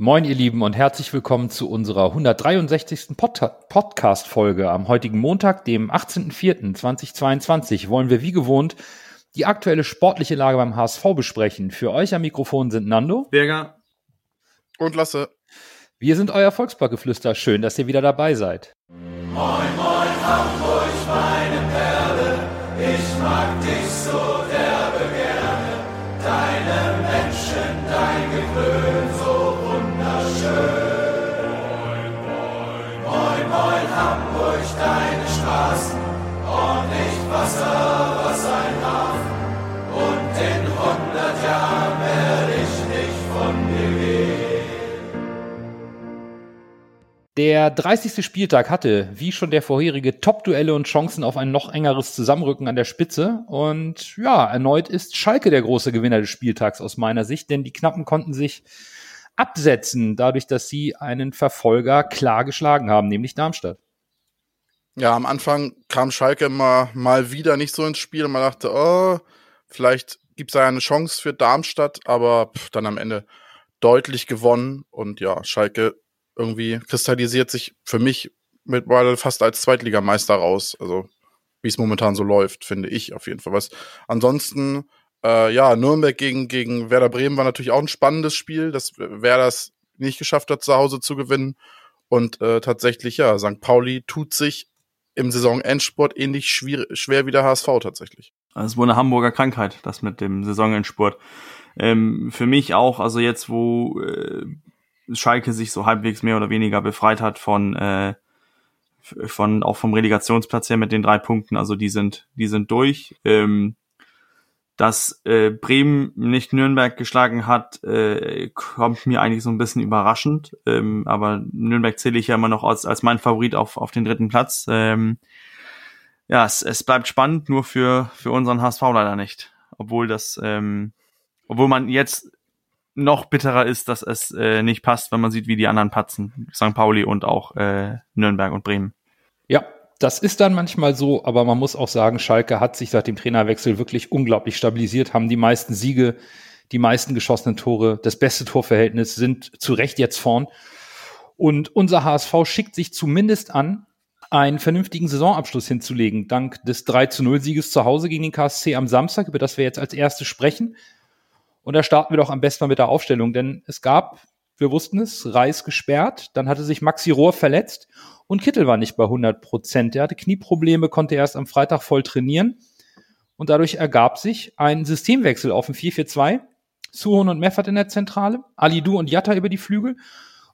Moin, ihr Lieben, und herzlich willkommen zu unserer 163. Pod Podcast-Folge. Am heutigen Montag, dem 18.04.2022, wollen wir wie gewohnt die aktuelle sportliche Lage beim HSV besprechen. Für euch am Mikrofon sind Nando, Berger und Lasse. Wir sind euer Volksparkgeflüster. Schön, dass ihr wieder dabei seid. Moin, moin, Hamburg, meine Perle, ich mag dich so derbe gerne. Deine Menschen, dein Gewöhn, Der 30. Spieltag hatte, wie schon der vorherige, Top-Duelle und Chancen auf ein noch engeres Zusammenrücken an der Spitze. Und ja, erneut ist Schalke der große Gewinner des Spieltags aus meiner Sicht, denn die Knappen konnten sich absetzen, dadurch, dass sie einen Verfolger klar geschlagen haben, nämlich Darmstadt. Ja, am Anfang kam Schalke immer mal wieder nicht so ins Spiel und man dachte, oh, vielleicht gibt es da eine Chance für Darmstadt, aber pff, dann am Ende deutlich gewonnen und ja, Schalke irgendwie kristallisiert sich für mich mittlerweile fast als Zweitligameister raus. Also wie es momentan so läuft, finde ich auf jeden Fall. Was ansonsten, äh, ja, Nürnberg gegen, gegen Werder Bremen war natürlich auch ein spannendes Spiel, dass Werder es nicht geschafft hat, zu Hause zu gewinnen. Und äh, tatsächlich, ja, St. Pauli tut sich im Saisonendsport ähnlich schwer, schwer wie der HSV tatsächlich. Also es wohl eine Hamburger Krankheit, das mit dem Saisonendsport. Ähm, für mich auch, also jetzt, wo äh, Schalke sich so halbwegs mehr oder weniger befreit hat von, äh, von auch vom Relegationsplatz her mit den drei Punkten, also die sind, die sind durch. Ähm, dass äh, Bremen nicht Nürnberg geschlagen hat, äh, kommt mir eigentlich so ein bisschen überraschend. Ähm, aber Nürnberg zähle ich ja immer noch als, als mein Favorit auf, auf den dritten Platz. Ähm, ja, es, es bleibt spannend, nur für, für unseren HSV leider nicht. Obwohl das, ähm, obwohl man jetzt noch bitterer ist, dass es äh, nicht passt, wenn man sieht, wie die anderen patzen. St. Pauli und auch äh, Nürnberg und Bremen. Ja, das ist dann manchmal so, aber man muss auch sagen, Schalke hat sich seit dem Trainerwechsel wirklich unglaublich stabilisiert, haben die meisten Siege, die meisten geschossenen Tore, das beste Torverhältnis, sind zu Recht jetzt vorn. Und unser HSV schickt sich zumindest an, einen vernünftigen Saisonabschluss hinzulegen, dank des 3 zu 0 Sieges zu Hause gegen den KSC am Samstag, über das wir jetzt als erstes sprechen. Und da starten wir doch am besten mal mit der Aufstellung, denn es gab, wir wussten es, Reis gesperrt, dann hatte sich Maxi Rohr verletzt und Kittel war nicht bei 100 Prozent. Er hatte Knieprobleme, konnte erst am Freitag voll trainieren. Und dadurch ergab sich ein Systemwechsel auf ein 4-4-2. Suhon und Meffert in der Zentrale, Alidu und Jatta über die Flügel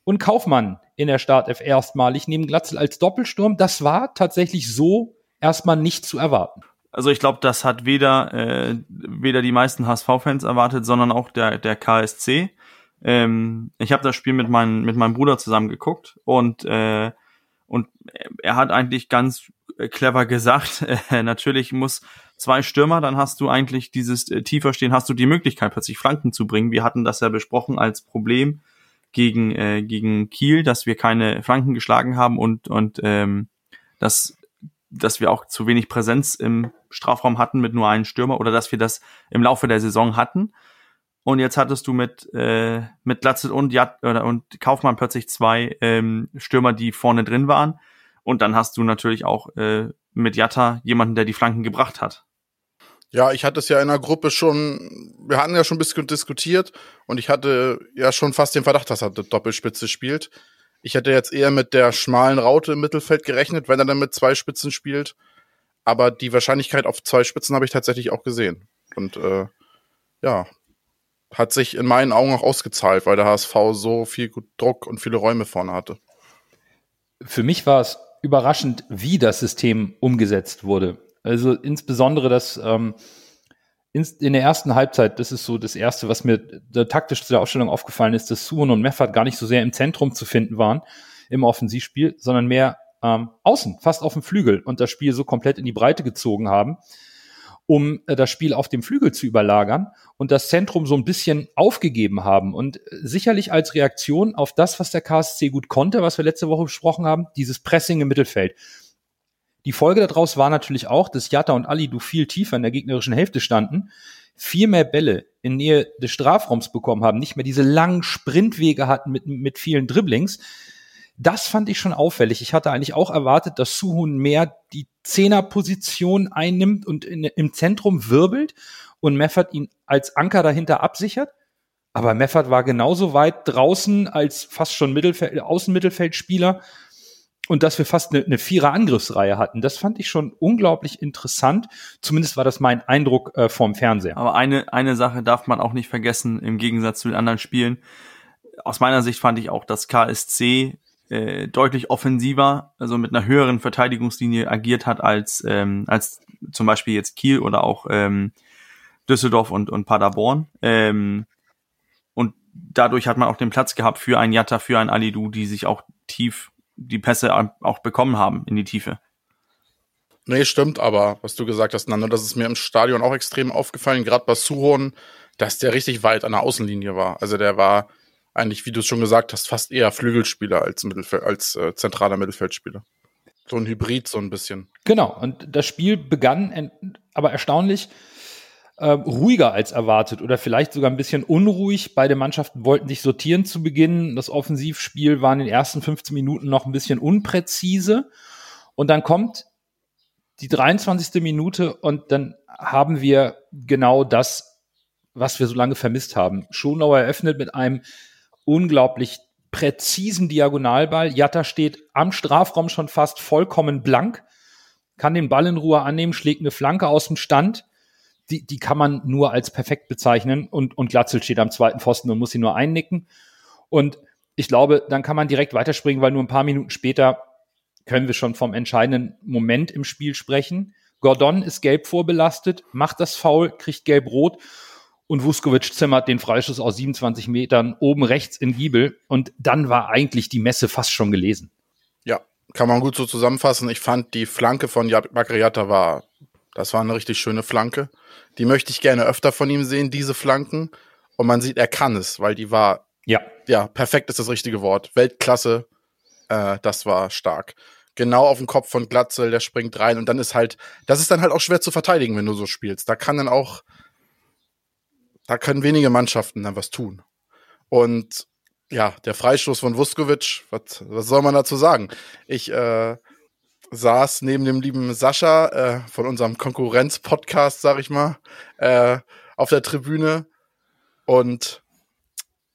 und Kaufmann in der Startelf erstmalig neben Glatzel als Doppelsturm. Das war tatsächlich so erstmal nicht zu erwarten. Also ich glaube, das hat weder, äh, weder die meisten HSV-Fans erwartet, sondern auch der, der KSC. Ähm, ich habe das Spiel mit, mein, mit meinem Bruder zusammen geguckt und äh, und er hat eigentlich ganz clever gesagt, äh, natürlich muss zwei Stürmer, dann hast du eigentlich dieses äh, tiefer stehen, hast du die Möglichkeit plötzlich Flanken zu bringen. Wir hatten das ja besprochen als Problem gegen äh, gegen Kiel, dass wir keine Flanken geschlagen haben und und ähm, dass dass wir auch zu wenig Präsenz im Strafraum hatten mit nur einem Stürmer oder dass wir das im Laufe der Saison hatten. Und jetzt hattest du mit, äh, mit Glatzel und, Jat oder, und Kaufmann plötzlich zwei ähm, Stürmer, die vorne drin waren. Und dann hast du natürlich auch äh, mit Jatta jemanden, der die Flanken gebracht hat. Ja, ich hatte es ja in der Gruppe schon, wir hatten ja schon ein bisschen diskutiert und ich hatte ja schon fast den Verdacht, dass er Doppelspitze spielt. Ich hätte jetzt eher mit der schmalen Raute im Mittelfeld gerechnet, wenn er dann mit zwei Spitzen spielt. Aber die Wahrscheinlichkeit auf zwei Spitzen habe ich tatsächlich auch gesehen. Und äh, ja, hat sich in meinen Augen auch ausgezahlt, weil der HSV so viel Druck und viele Räume vorne hatte. Für mich war es überraschend, wie das System umgesetzt wurde. Also insbesondere das ähm, in, in der ersten Halbzeit, das ist so das Erste, was mir taktisch zu der Aufstellung aufgefallen ist, dass Suhon und Meffert gar nicht so sehr im Zentrum zu finden waren im Offensivspiel, sondern mehr ähm, außen, fast auf dem Flügel und das Spiel so komplett in die Breite gezogen haben um äh, das Spiel auf dem Flügel zu überlagern und das Zentrum so ein bisschen aufgegeben haben. Und äh, sicherlich als Reaktion auf das, was der KSC gut konnte, was wir letzte Woche besprochen haben, dieses Pressing im Mittelfeld. Die Folge daraus war natürlich auch, dass Jatta und Ali du viel tiefer in der gegnerischen Hälfte standen. viel mehr Bälle in Nähe des Strafraums bekommen haben, nicht mehr diese langen Sprintwege hatten mit, mit vielen Dribblings. Das fand ich schon auffällig. Ich hatte eigentlich auch erwartet, dass Suhun mehr die Zehnerposition einnimmt und in, im Zentrum wirbelt und Meffert ihn als Anker dahinter absichert. Aber Meffert war genauso weit draußen als fast schon Mittelfeld, Außenmittelfeldspieler und dass wir fast eine, eine Vierer-Angriffsreihe hatten. Das fand ich schon unglaublich interessant. Zumindest war das mein Eindruck äh, vom Fernseher. Aber eine, eine Sache darf man auch nicht vergessen, im Gegensatz zu den anderen Spielen. Aus meiner Sicht fand ich auch, dass KSC äh, deutlich offensiver, also mit einer höheren Verteidigungslinie agiert hat als, ähm, als zum Beispiel jetzt Kiel oder auch ähm, Düsseldorf und, und Paderborn. Ähm, und dadurch hat man auch den Platz gehabt für einen Jatta, für einen Alidu, die sich auch tief die Pässe auch bekommen haben in die Tiefe. Nee, stimmt, aber was du gesagt hast, Nando, das ist mir im Stadion auch extrem aufgefallen, gerade bei Suhon, dass der richtig weit an der Außenlinie war. Also der war eigentlich, wie du es schon gesagt hast, fast eher Flügelspieler als, Mittelfeld, als äh, zentraler Mittelfeldspieler. So ein Hybrid, so ein bisschen. Genau, und das Spiel begann aber erstaunlich äh, ruhiger als erwartet oder vielleicht sogar ein bisschen unruhig. Beide Mannschaften wollten sich sortieren zu Beginn. Das Offensivspiel war in den ersten 15 Minuten noch ein bisschen unpräzise. Und dann kommt die 23. Minute und dann haben wir genau das, was wir so lange vermisst haben. Schonauer eröffnet mit einem unglaublich präzisen Diagonalball. Jatta steht am Strafraum schon fast vollkommen blank, kann den Ball in Ruhe annehmen, schlägt eine Flanke aus dem Stand die, die kann man nur als perfekt bezeichnen und, und Glatzel steht am zweiten Pfosten und muss sie nur einnicken. Und ich glaube, dann kann man direkt weiterspringen, weil nur ein paar Minuten später können wir schon vom entscheidenden Moment im Spiel sprechen. Gordon ist gelb vorbelastet, macht das Foul, kriegt gelb-rot und Vuskovic zimmert den Freischuss aus 27 Metern oben rechts in Giebel und dann war eigentlich die Messe fast schon gelesen. Ja, kann man gut so zusammenfassen. Ich fand die Flanke von Bakriata war, das war eine richtig schöne Flanke. Die möchte ich gerne öfter von ihm sehen, diese Flanken. Und man sieht, er kann es, weil die war, ja, ja, perfekt ist das richtige Wort. Weltklasse, äh, das war stark. Genau auf den Kopf von Glatzel, der springt rein und dann ist halt, das ist dann halt auch schwer zu verteidigen, wenn du so spielst. Da kann dann auch, da können wenige Mannschaften dann was tun. Und ja, der Freistoß von Vuskovic, was, was soll man dazu sagen? Ich äh, saß neben dem lieben Sascha äh, von unserem Konkurrenz-Podcast, sag ich mal, äh, auf der Tribüne und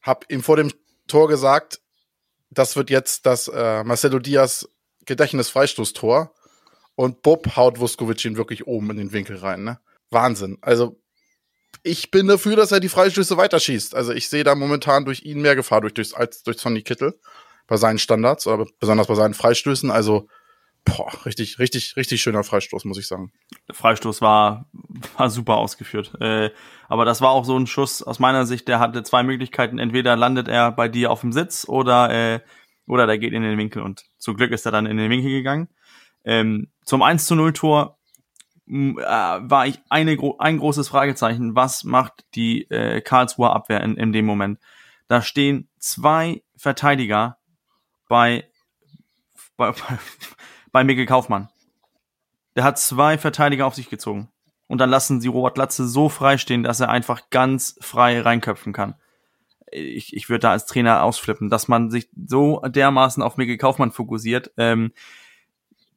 hab ihm vor dem Tor gesagt, das wird jetzt das äh, Marcelo Diaz Gedächtnis-Freistoßtor und Bob haut Vuskovic ihn wirklich oben in den Winkel rein. Ne? Wahnsinn. Also ich bin dafür, dass er die Freistöße weiterschießt. Also ich sehe da momentan durch ihn mehr Gefahr durch, durch, als durch Sonny Kittel bei seinen Standards oder besonders bei seinen Freistößen. Also Boah, richtig, richtig, richtig schöner Freistoß, muss ich sagen. Der Freistoß war, war super ausgeführt. Äh, aber das war auch so ein Schuss aus meiner Sicht, der hatte zwei Möglichkeiten. Entweder landet er bei dir auf dem Sitz oder, äh, oder der geht in den Winkel und zum Glück ist er dann in den Winkel gegangen. Ähm, zum 1 zu 0 Tor war ich eine, ein großes Fragezeichen. Was macht die äh, Karlsruher Abwehr in, in dem Moment? Da stehen zwei Verteidiger bei, bei, bei Mikkel Kaufmann. Der hat zwei Verteidiger auf sich gezogen. Und dann lassen sie Robert Latze so frei stehen, dass er einfach ganz frei reinköpfen kann. Ich, ich würde da als Trainer ausflippen, dass man sich so dermaßen auf Mikkel Kaufmann fokussiert. Ähm,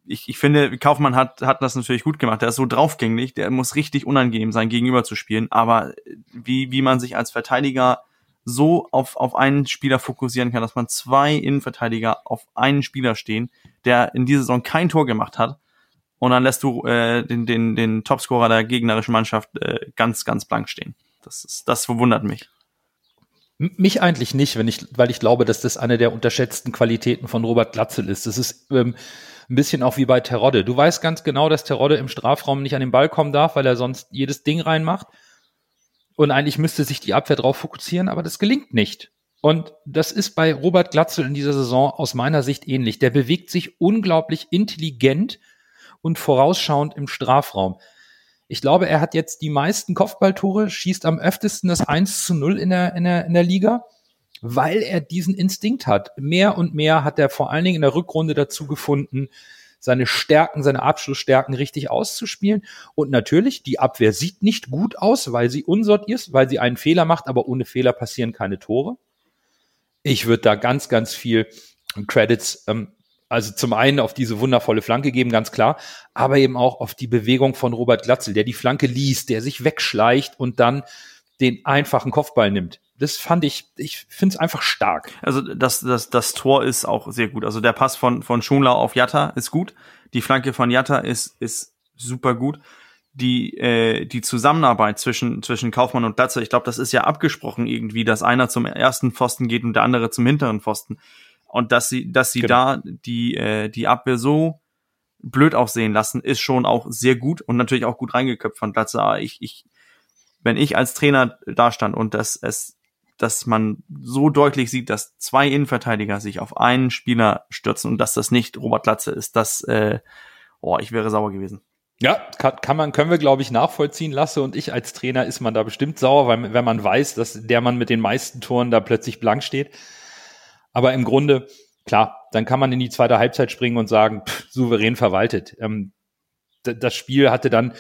ich, ich finde, Kaufmann hat, hat das natürlich gut gemacht. Der ist so draufgängig, der muss richtig unangenehm sein, gegenüber zu spielen. Aber wie, wie man sich als Verteidiger so auf, auf einen Spieler fokussieren kann, dass man zwei Innenverteidiger auf einen Spieler stehen, der in dieser Saison kein Tor gemacht hat. Und dann lässt du äh, den, den, den Topscorer der gegnerischen Mannschaft äh, ganz, ganz blank stehen. Das, ist, das verwundert mich. Mich eigentlich nicht, wenn ich, weil ich glaube, dass das eine der unterschätzten Qualitäten von Robert Glatzel ist. Das ist ähm, ein bisschen auch wie bei Terodde. Du weißt ganz genau, dass Terodde im Strafraum nicht an den Ball kommen darf, weil er sonst jedes Ding reinmacht. Und eigentlich müsste sich die Abwehr darauf fokussieren, aber das gelingt nicht. Und das ist bei Robert Glatzel in dieser Saison aus meiner Sicht ähnlich. Der bewegt sich unglaublich intelligent und vorausschauend im Strafraum. Ich glaube, er hat jetzt die meisten Kopfballtore, schießt am öftesten das 1 zu 0 in der, in der, in der Liga, weil er diesen Instinkt hat. Mehr und mehr hat er vor allen Dingen in der Rückrunde dazu gefunden, seine Stärken, seine Abschlussstärken richtig auszuspielen. Und natürlich, die Abwehr sieht nicht gut aus, weil sie unsortiert ist, weil sie einen Fehler macht, aber ohne Fehler passieren keine Tore. Ich würde da ganz, ganz viel Credits, ähm, also zum einen auf diese wundervolle Flanke geben, ganz klar, aber eben auch auf die Bewegung von Robert Glatzel, der die Flanke liest, der sich wegschleicht und dann den einfachen Kopfball nimmt. Das fand ich, ich finde es einfach stark. Also das, das, das Tor ist auch sehr gut. Also der Pass von, von Schonlau auf Jatta ist gut. Die Flanke von Jatta ist, ist super gut. Die, äh, die Zusammenarbeit zwischen, zwischen Kaufmann und Glatze, ich glaube, das ist ja abgesprochen irgendwie, dass einer zum ersten Pfosten geht und der andere zum hinteren Pfosten. Und dass sie, dass sie genau. da die, äh, die Abwehr so blöd aussehen lassen, ist schon auch sehr gut und natürlich auch gut reingeköpft von Glatze. Aber ich, ich, wenn ich als Trainer da stand und dass es, dass man so deutlich sieht, dass zwei Innenverteidiger sich auf einen Spieler stürzen und dass das nicht Robert Glatze ist, das, äh, oh, ich wäre sauer gewesen. Ja, kann, kann man, können wir, glaube ich, nachvollziehen lassen. Und ich als Trainer ist man da bestimmt sauer, weil, wenn man weiß, dass der Mann mit den meisten Toren da plötzlich blank steht. Aber im Grunde, klar, dann kann man in die zweite Halbzeit springen und sagen, pff, souverän verwaltet. Ähm, das Spiel hatte dann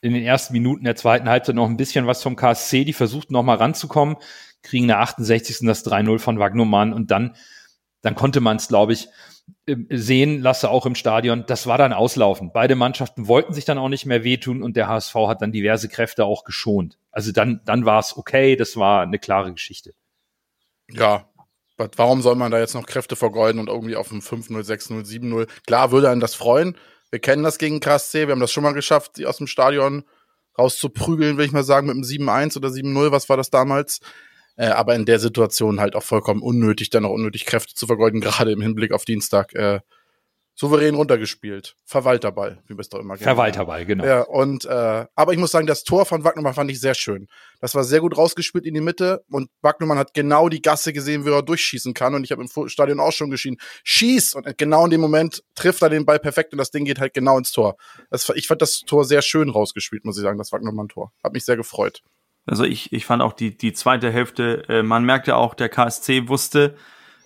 in den ersten Minuten der zweiten Halbzeit noch ein bisschen was vom KSC. Die versuchten noch mal ranzukommen, kriegen in der 68. das 3-0 von Wagnumann und dann, dann konnte man es, glaube ich, ähm, sehen, lasse auch im Stadion. Das war dann auslaufen. Beide Mannschaften wollten sich dann auch nicht mehr wehtun und der HSV hat dann diverse Kräfte auch geschont. Also dann, dann war es okay. Das war eine klare Geschichte. Ja, warum soll man da jetzt noch Kräfte vergeuden und irgendwie auf ein 5-0, 6-0, 7-0? Klar würde einen das freuen. Wir kennen das gegen KSC. Wir haben das schon mal geschafft, sie aus dem Stadion rauszuprügeln, will ich mal sagen, mit einem 7-1 oder 7-0. Was war das damals? Äh, aber in der Situation halt auch vollkommen unnötig, dann noch unnötig Kräfte zu vergeuden, gerade im Hinblick auf Dienstag. Äh, souverän runtergespielt. Verwalterball, wie wir es doch immer kennen. Verwalterball, genau. Ja, und äh, aber ich muss sagen, das Tor von Wagnermann fand ich sehr schön. Das war sehr gut rausgespielt in die Mitte und Wagnermann hat genau die Gasse gesehen, wie er durchschießen kann. Und ich habe im Stadion auch schon geschrien, schieß! Und genau in dem Moment trifft er den Ball perfekt und das Ding geht halt genau ins Tor. Das, ich fand das Tor sehr schön rausgespielt, muss ich sagen, das Wagnermann-Tor. Hat mich sehr gefreut. Also ich, ich fand auch die, die zweite Hälfte, äh, man merkte auch, der KSC wusste,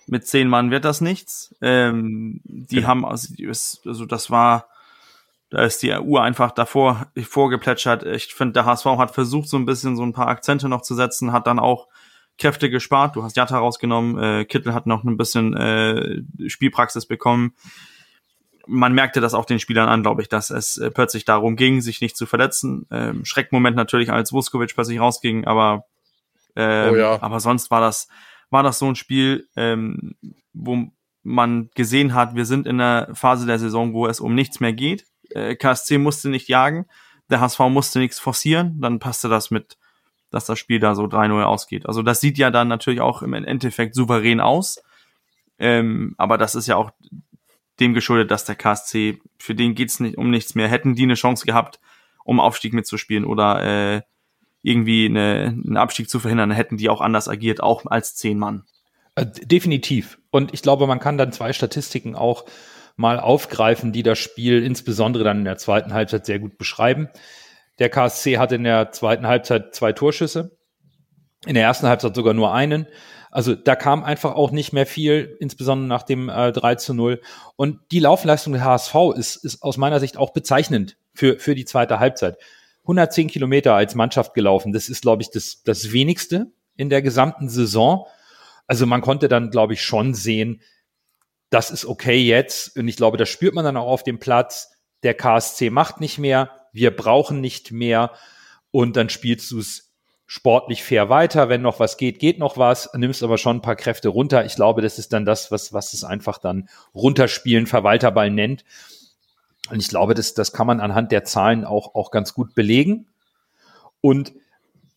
mit zehn Mann wird das nichts. Ähm, die ja. haben, also, also das war, da ist die Uhr einfach davor vorgeplätschert. Ich finde, der HSV hat versucht, so ein bisschen so ein paar Akzente noch zu setzen, hat dann auch Kräfte gespart. Du hast Jatta rausgenommen, äh, Kittel hat noch ein bisschen äh, Spielpraxis bekommen. Man merkte das auch den Spielern an, glaube ich, dass es äh, plötzlich darum ging, sich nicht zu verletzen. Ähm, Schreckmoment natürlich, als Vuskovic plötzlich rausging, aber ähm, oh ja. aber sonst war das war das so ein Spiel, ähm, wo man gesehen hat, wir sind in der Phase der Saison, wo es um nichts mehr geht. Äh, KSC musste nicht jagen, der HSV musste nichts forcieren, dann passte das mit, dass das Spiel da so 3-0 ausgeht. Also das sieht ja dann natürlich auch im Endeffekt souverän aus. Ähm, aber das ist ja auch dem geschuldet, dass der KSC, für den geht's nicht um nichts mehr. Hätten die eine Chance gehabt, um Aufstieg mitzuspielen oder äh, irgendwie eine, einen Abstieg zu verhindern, hätten die auch anders agiert, auch als zehn Mann. Äh, definitiv. Und ich glaube, man kann dann zwei Statistiken auch mal aufgreifen, die das Spiel insbesondere dann in der zweiten Halbzeit sehr gut beschreiben. Der KSC hatte in der zweiten Halbzeit zwei Torschüsse, in der ersten Halbzeit sogar nur einen. Also da kam einfach auch nicht mehr viel, insbesondere nach dem äh, 3 zu 0. Und die Laufleistung der HSV ist, ist aus meiner Sicht auch bezeichnend für, für die zweite Halbzeit. 110 Kilometer als Mannschaft gelaufen. Das ist, glaube ich, das, das wenigste in der gesamten Saison. Also man konnte dann, glaube ich, schon sehen, das ist okay jetzt. Und ich glaube, das spürt man dann auch auf dem Platz. Der KSC macht nicht mehr. Wir brauchen nicht mehr. Und dann spielst du es sportlich fair weiter. Wenn noch was geht, geht noch was. Nimmst aber schon ein paar Kräfte runter. Ich glaube, das ist dann das, was, was es einfach dann runterspielen, Verwalterball nennt. Und ich glaube, das, das kann man anhand der Zahlen auch, auch ganz gut belegen. Und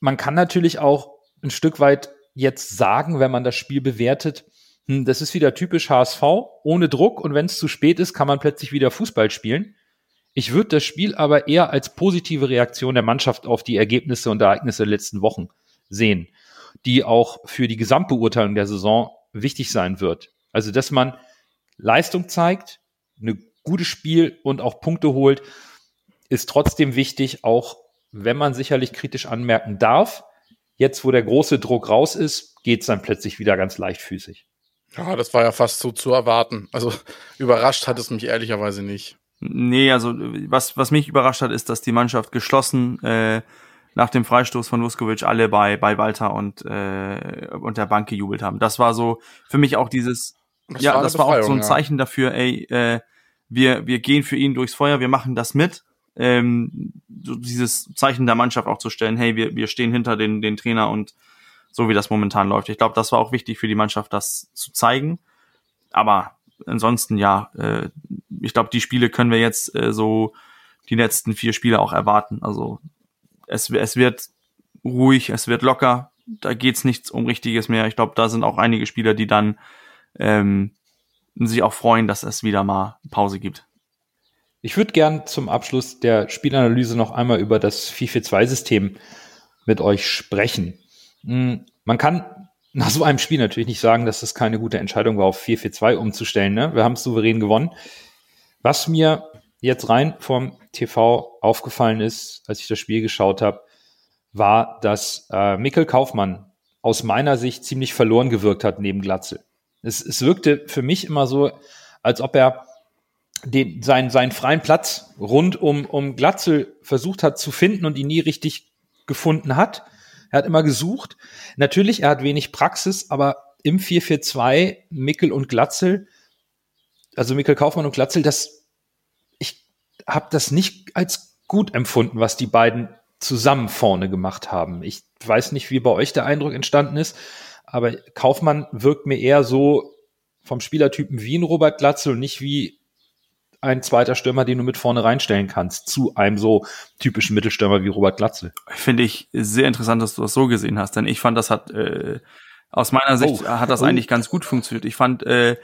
man kann natürlich auch ein Stück weit jetzt sagen, wenn man das Spiel bewertet, hm, das ist wieder typisch HSV, ohne Druck und wenn es zu spät ist, kann man plötzlich wieder Fußball spielen. Ich würde das Spiel aber eher als positive Reaktion der Mannschaft auf die Ergebnisse und Ereignisse der letzten Wochen sehen, die auch für die Gesamtbeurteilung der Saison wichtig sein wird. Also, dass man Leistung zeigt, eine gutes Spiel und auch Punkte holt, ist trotzdem wichtig, auch wenn man sicherlich kritisch anmerken darf. Jetzt, wo der große Druck raus ist, geht es dann plötzlich wieder ganz leichtfüßig. Ja, das war ja fast so zu erwarten. Also überrascht hat es mich ehrlicherweise nicht. Nee, also was, was mich überrascht hat, ist, dass die Mannschaft geschlossen äh, nach dem Freistoß von Vuskovic alle bei, bei Walter und, äh, und der Bank gejubelt haben. Das war so für mich auch dieses, Das ja, das war auch so ein Befreiung, ja. Zeichen dafür, ey, äh, wir, wir gehen für ihn durchs Feuer, wir machen das mit. Ähm, so dieses Zeichen der Mannschaft auch zu stellen, hey, wir, wir stehen hinter den, den Trainer und so wie das momentan läuft. Ich glaube, das war auch wichtig für die Mannschaft, das zu zeigen. Aber ansonsten, ja, äh, ich glaube, die Spiele können wir jetzt äh, so die letzten vier Spiele auch erwarten. Also es, es wird ruhig, es wird locker, da geht's nichts um Richtiges mehr. Ich glaube, da sind auch einige Spieler, die dann ähm, sich auch freuen, dass es wieder mal Pause gibt. Ich würde gern zum Abschluss der Spielanalyse noch einmal über das 4-4-2-System mit euch sprechen. Hm, Man kann nach so einem Spiel natürlich nicht sagen, dass es keine gute Entscheidung war, auf 4-4-2 umzustellen. Ne? Wir haben es souverän gewonnen. Was mir jetzt rein vom TV aufgefallen ist, als ich das Spiel geschaut habe, war, dass äh, Mikkel Kaufmann aus meiner Sicht ziemlich verloren gewirkt hat neben Glatzel. Es, es wirkte für mich immer so, als ob er den, seinen, seinen freien Platz rund um, um Glatzel versucht hat zu finden und ihn nie richtig gefunden hat. Er hat immer gesucht. Natürlich, er hat wenig Praxis, aber im 4-4-2 Mickel und Glatzel, also Mickel Kaufmann und Glatzel, das, ich habe das nicht als gut empfunden, was die beiden zusammen vorne gemacht haben. Ich weiß nicht, wie bei euch der Eindruck entstanden ist, aber Kaufmann wirkt mir eher so vom Spielertypen wie ein Robert Glatzel und nicht wie ein zweiter Stürmer, den du mit vorne reinstellen kannst, zu einem so typischen Mittelstürmer wie Robert Glatzel. Finde ich sehr interessant, dass du das so gesehen hast, denn ich fand, das hat äh, aus meiner Sicht Oh. hat das Oh. eigentlich ganz gut funktioniert. Ich fand, äh,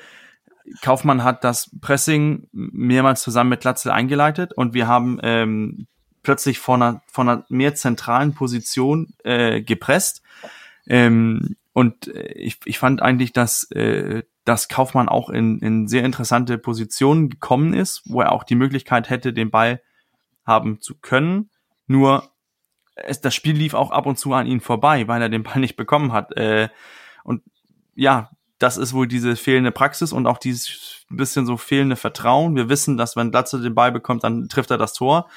Kaufmann hat das Pressing mehrmals zusammen mit Glatzel eingeleitet und wir haben ähm, plötzlich von einer, von einer mehr zentralen Position äh, gepresst. Ähm, und äh, ich, ich fand eigentlich, dass, äh, dass Kaufmann auch in, in sehr interessante Positionen gekommen ist, wo er auch die Möglichkeit hätte, den Ball haben zu können. Nur es, das Spiel lief auch ab und zu an ihn vorbei, weil er den Ball nicht bekommen hat. Äh, und ja, das ist wohl diese fehlende Praxis und auch dieses bisschen so fehlende Vertrauen. Wir wissen, dass wenn Glatze den Ball bekommt, dann trifft er das Tor.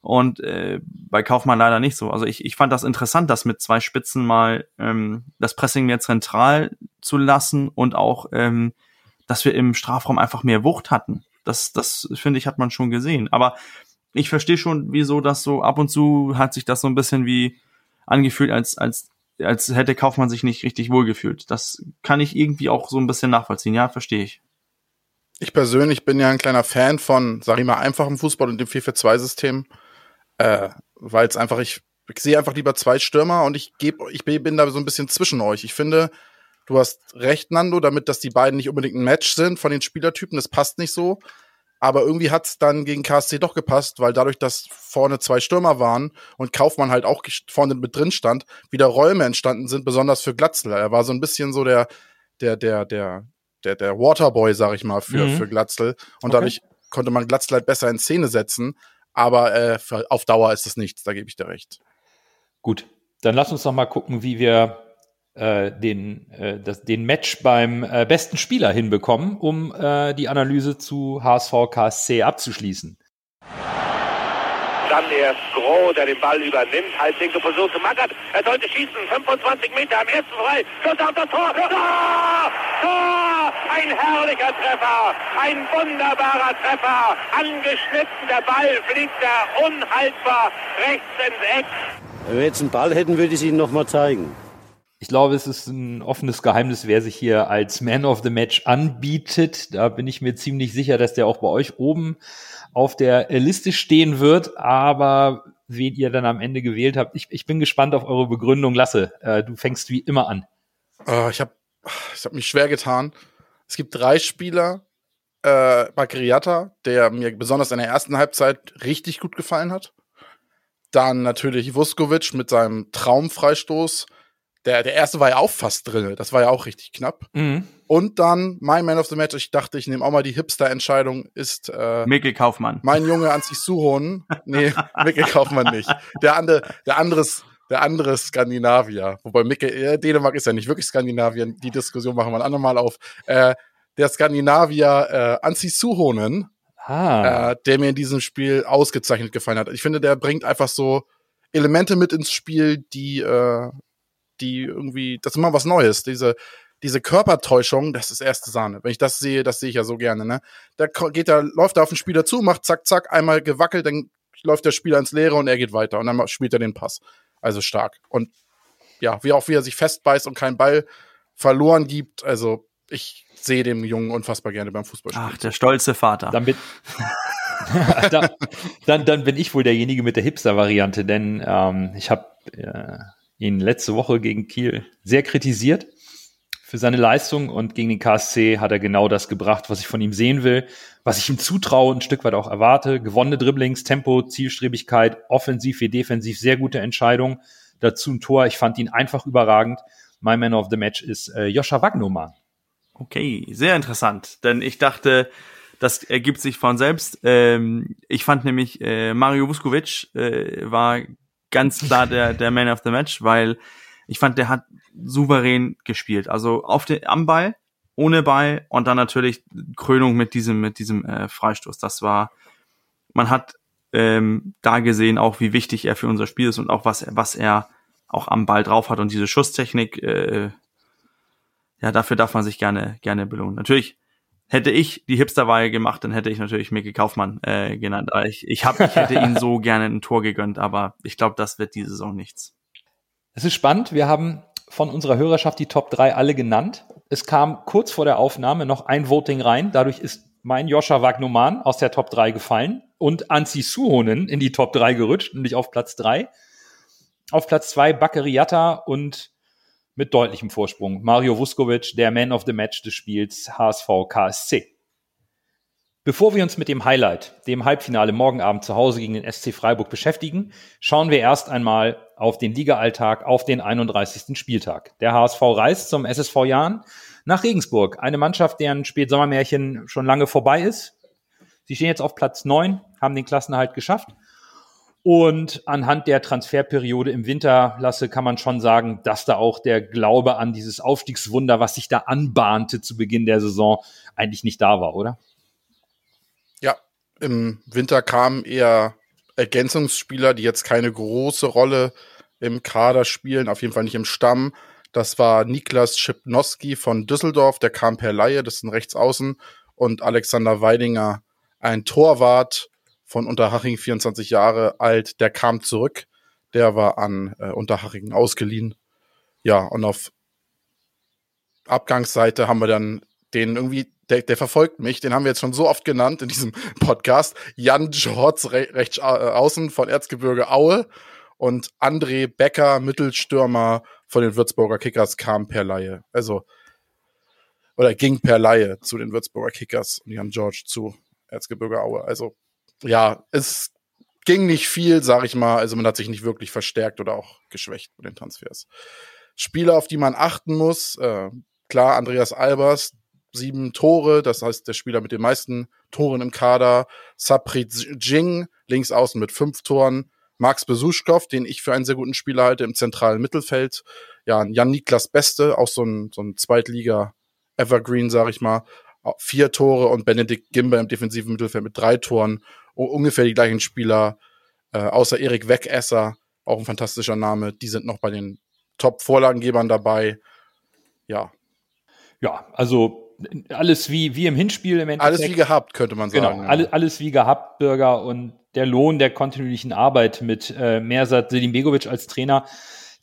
Und äh, bei Kaufmann leider nicht so. Also ich, ich fand das interessant, das mit zwei Spitzen mal ähm, das Pressing mehr zentral zu lassen und auch, ähm, dass wir im Strafraum einfach mehr Wucht hatten. Das, das finde ich, hat man schon gesehen. Aber ich verstehe schon, wieso das so ab und zu hat sich das so ein bisschen wie angefühlt, als, als, als hätte Kaufmann sich nicht richtig wohlgefühlt. Das kann ich irgendwie auch so ein bisschen nachvollziehen. Ja, verstehe ich. Ich persönlich bin ja ein kleiner Fan von, sag ich mal, einfachem Fußball und dem 4-4-2-System, äh, weil es einfach, ich, ich sehe einfach lieber zwei Stürmer und ich gebe, ich bin da so ein bisschen zwischen euch. Ich finde, du hast recht, Nando, damit, dass die beiden nicht unbedingt ein Match sind von den Spielertypen, das passt nicht so. Aber irgendwie hat es dann gegen KSC doch gepasst, weil dadurch, dass vorne zwei Stürmer waren und Kaufmann halt auch vorne mit drin stand, wieder Räume entstanden sind, besonders für Glatzel. Er war so ein bisschen so der, der, der, der, der, der Waterboy, sag ich mal, für, Mhm. für Glatzel. Und Okay. dadurch konnte man Glatzel halt besser in Szene setzen. Aber äh, für, auf Dauer ist es nichts, da gebe ich dir recht. Gut, dann lass uns noch mal gucken, wie wir äh, den, äh, das, den Match beim äh, besten Spieler hinbekommen, um äh, die Analyse zu HSV KSC abzuschließen. Dann erst Groh, der den Ball übernimmt, halblinke zu Magath. Er sollte schießen, 25 Meter am ersten frei. Schuss auf das Tor. Tor! Tor! Ein herrlicher Treffer, ein wunderbarer Treffer. Angeschnitten, der Ball fliegt da unhaltbar rechts ins Eck. Wenn wir jetzt einen Ball hätten, würde ich es Ihnen nochmal zeigen. Ich glaube, es ist ein offenes Geheimnis, wer sich hier als Man of the Match anbietet. Da bin ich mir ziemlich sicher, dass der auch bei euch oben auf der Liste stehen wird. Aber wen ihr dann am Ende gewählt habt, ich, ich bin gespannt auf eure Begründung. Lasse, äh, du fängst wie immer an. Äh, ich habe ich hab mich schwer getan. Es gibt drei Spieler, äh, Bakriata, der mir besonders in der ersten Halbzeit richtig gut gefallen hat. Dann natürlich Vuskovic mit seinem Traumfreistoß. Der, der erste war ja auch fast drin. Das war ja auch richtig knapp. Und dann mein Man of the Match. Ich dachte, ich nehme auch mal die Hipster-Entscheidung. Ist äh, Mikkel Kaufmann. mein Junge an sich Suhonen. Nee, Mikkel Kaufmann nicht. Der andere, der anderes der andere Skandinavier, wobei Micke, äh, Dänemark ist ja nicht wirklich Skandinavien, die Diskussion machen wir ein andermal auf. Äh, der Skandinavier äh, Ansi Suhonen, Ah, äh, der mir in diesem Spiel ausgezeichnet gefallen hat. Ich finde, der bringt einfach so Elemente mit ins Spiel, die, äh, die irgendwie, das ist immer was Neues. Diese, diese Körpertäuschung, das ist erste Sahne. Wenn ich das sehe, das sehe ich ja so gerne, ne? Da geht er, läuft er auf den Spieler zu, macht zack, zack, einmal gewackelt, dann läuft der Spieler ins Leere und er geht weiter und dann spielt er den Pass. Also stark. Und ja, wie auch wie er sich festbeißt und keinen Ball verloren gibt. Also ich sehe dem Jungen unfassbar gerne beim Fußballspielen. Ach, der stolze Vater. dann bin, dann, dann, dann bin ich wohl derjenige mit der Hipster-Variante, denn ähm, ich habe äh, ihn letzte Woche gegen Kiel sehr kritisiert für seine Leistung und gegen den KSC hat er genau das gebracht, was ich von ihm sehen will, was ich ihm zutraue, ein Stück weit auch erwarte. Gewonnene Dribblings, Tempo, Zielstrebigkeit, offensiv wie defensiv, sehr gute Entscheidung. Dazu ein Tor. Ich fand ihn einfach überragend. My Man of the Match ist äh, Joscha Wagnumann. Okay, sehr interessant, denn ich dachte, das ergibt sich von selbst. Ähm, ich fand nämlich, äh, Mario Vuskovic äh, war ganz klar der, der Man of the Match, weil ich fand, der hat souverän gespielt. Also auf den, am Ball, ohne Ball und dann natürlich Krönung mit diesem, mit diesem äh, Freistoß. Das war, man hat ähm, da gesehen auch, wie wichtig er für unser Spiel ist und auch was, was er auch am Ball drauf hat und diese Schusstechnik, äh, ja, dafür darf man sich gerne, gerne belohnen. Natürlich hätte ich die Hipsterweihe gemacht, dann hätte ich natürlich Micky Kaufmann äh, genannt. Aber ich, ich, hab, ich hätte ihn so gerne ein Tor gegönnt, aber ich glaube, das wird diese Saison nichts. Es ist spannend. Wir haben von unserer Hörerschaft die Top 3 alle genannt. Es kam kurz vor der Aufnahme noch ein Voting rein. Dadurch ist mein Joscha Wagnoman aus der Top 3 gefallen und Anzi Suhonen in die Top 3 gerutscht, nämlich auf Platz 3. Auf Platz 2 Bakary Yatta und mit deutlichem Vorsprung Mario Vuskovic, der Man of the Match des Spiels HSV KSC. Bevor wir uns mit dem Highlight, dem Halbfinale morgen Abend zu Hause gegen den SC Freiburg beschäftigen, schauen wir erst einmal auf den Ligaalltag, auf den 31. Spieltag. Der HSV reist zum SSV Jahn nach Regensburg, eine Mannschaft, deren Spätsommermärchen schon lange vorbei ist. Sie stehen jetzt auf Platz 9, haben den Klassenhalt geschafft. Und anhand der Transferperiode im Winter, Lasse, kann man schon sagen, dass da auch der Glaube an dieses Aufstiegswunder, was sich da anbahnte zu Beginn der Saison, eigentlich nicht da war, oder? Ja, im Winter kamen eher Ergänzungsspieler, die jetzt keine große Rolle im Kader spielen, auf jeden Fall nicht im Stamm. Das war Niklas Schipnowski von Düsseldorf, der kam per Laie, das ist ein Rechtsaußen, und Alexander Weidinger, ein Torwart von Unterhaching, 24 Jahre alt, der kam zurück, der war an äh, Unterhaching ausgeliehen. Ja, und auf Abgangsseite haben wir dann den irgendwie, der, der verfolgt mich, den haben wir jetzt schon so oft genannt in diesem Podcast. Jan Jorts re rechts äh, außen von Erzgebirge Aue und André Becker, Mittelstürmer von den Würzburger Kickers, kam per Laie. Also, oder ging per Laie zu den Würzburger Kickers und Jan George zu Erzgebirge Aue. Also, ja, es ging nicht viel, sag ich mal. Also, man hat sich nicht wirklich verstärkt oder auch geschwächt bei den Transfers. Spieler, auf die man achten muss, äh, klar, Andreas Albers, sieben Tore, das heißt der Spieler mit den meisten Toren im Kader. Saprit Jing, links außen mit fünf Toren. Max Besuschkow, den ich für einen sehr guten Spieler halte, im zentralen Mittelfeld. Ja, Jan-Niklas Beste, auch so ein, so ein Zweitliga-Evergreen, sag ich mal. Vier Tore und Benedikt Gimber im defensiven Mittelfeld mit drei Toren. Ungefähr die gleichen Spieler, äh, außer Erik Wegesser, auch ein fantastischer Name. Die sind noch bei den Top-Vorlagengebern dabei. Ja, Ja, also alles wie, wie im Hinspiel im Endeffekt. alles wie gehabt, könnte man sagen. Genau, alles, alles wie gehabt, Bürger. Und der Lohn der kontinuierlichen Arbeit mit äh, Mersat Selimbegovic als Trainer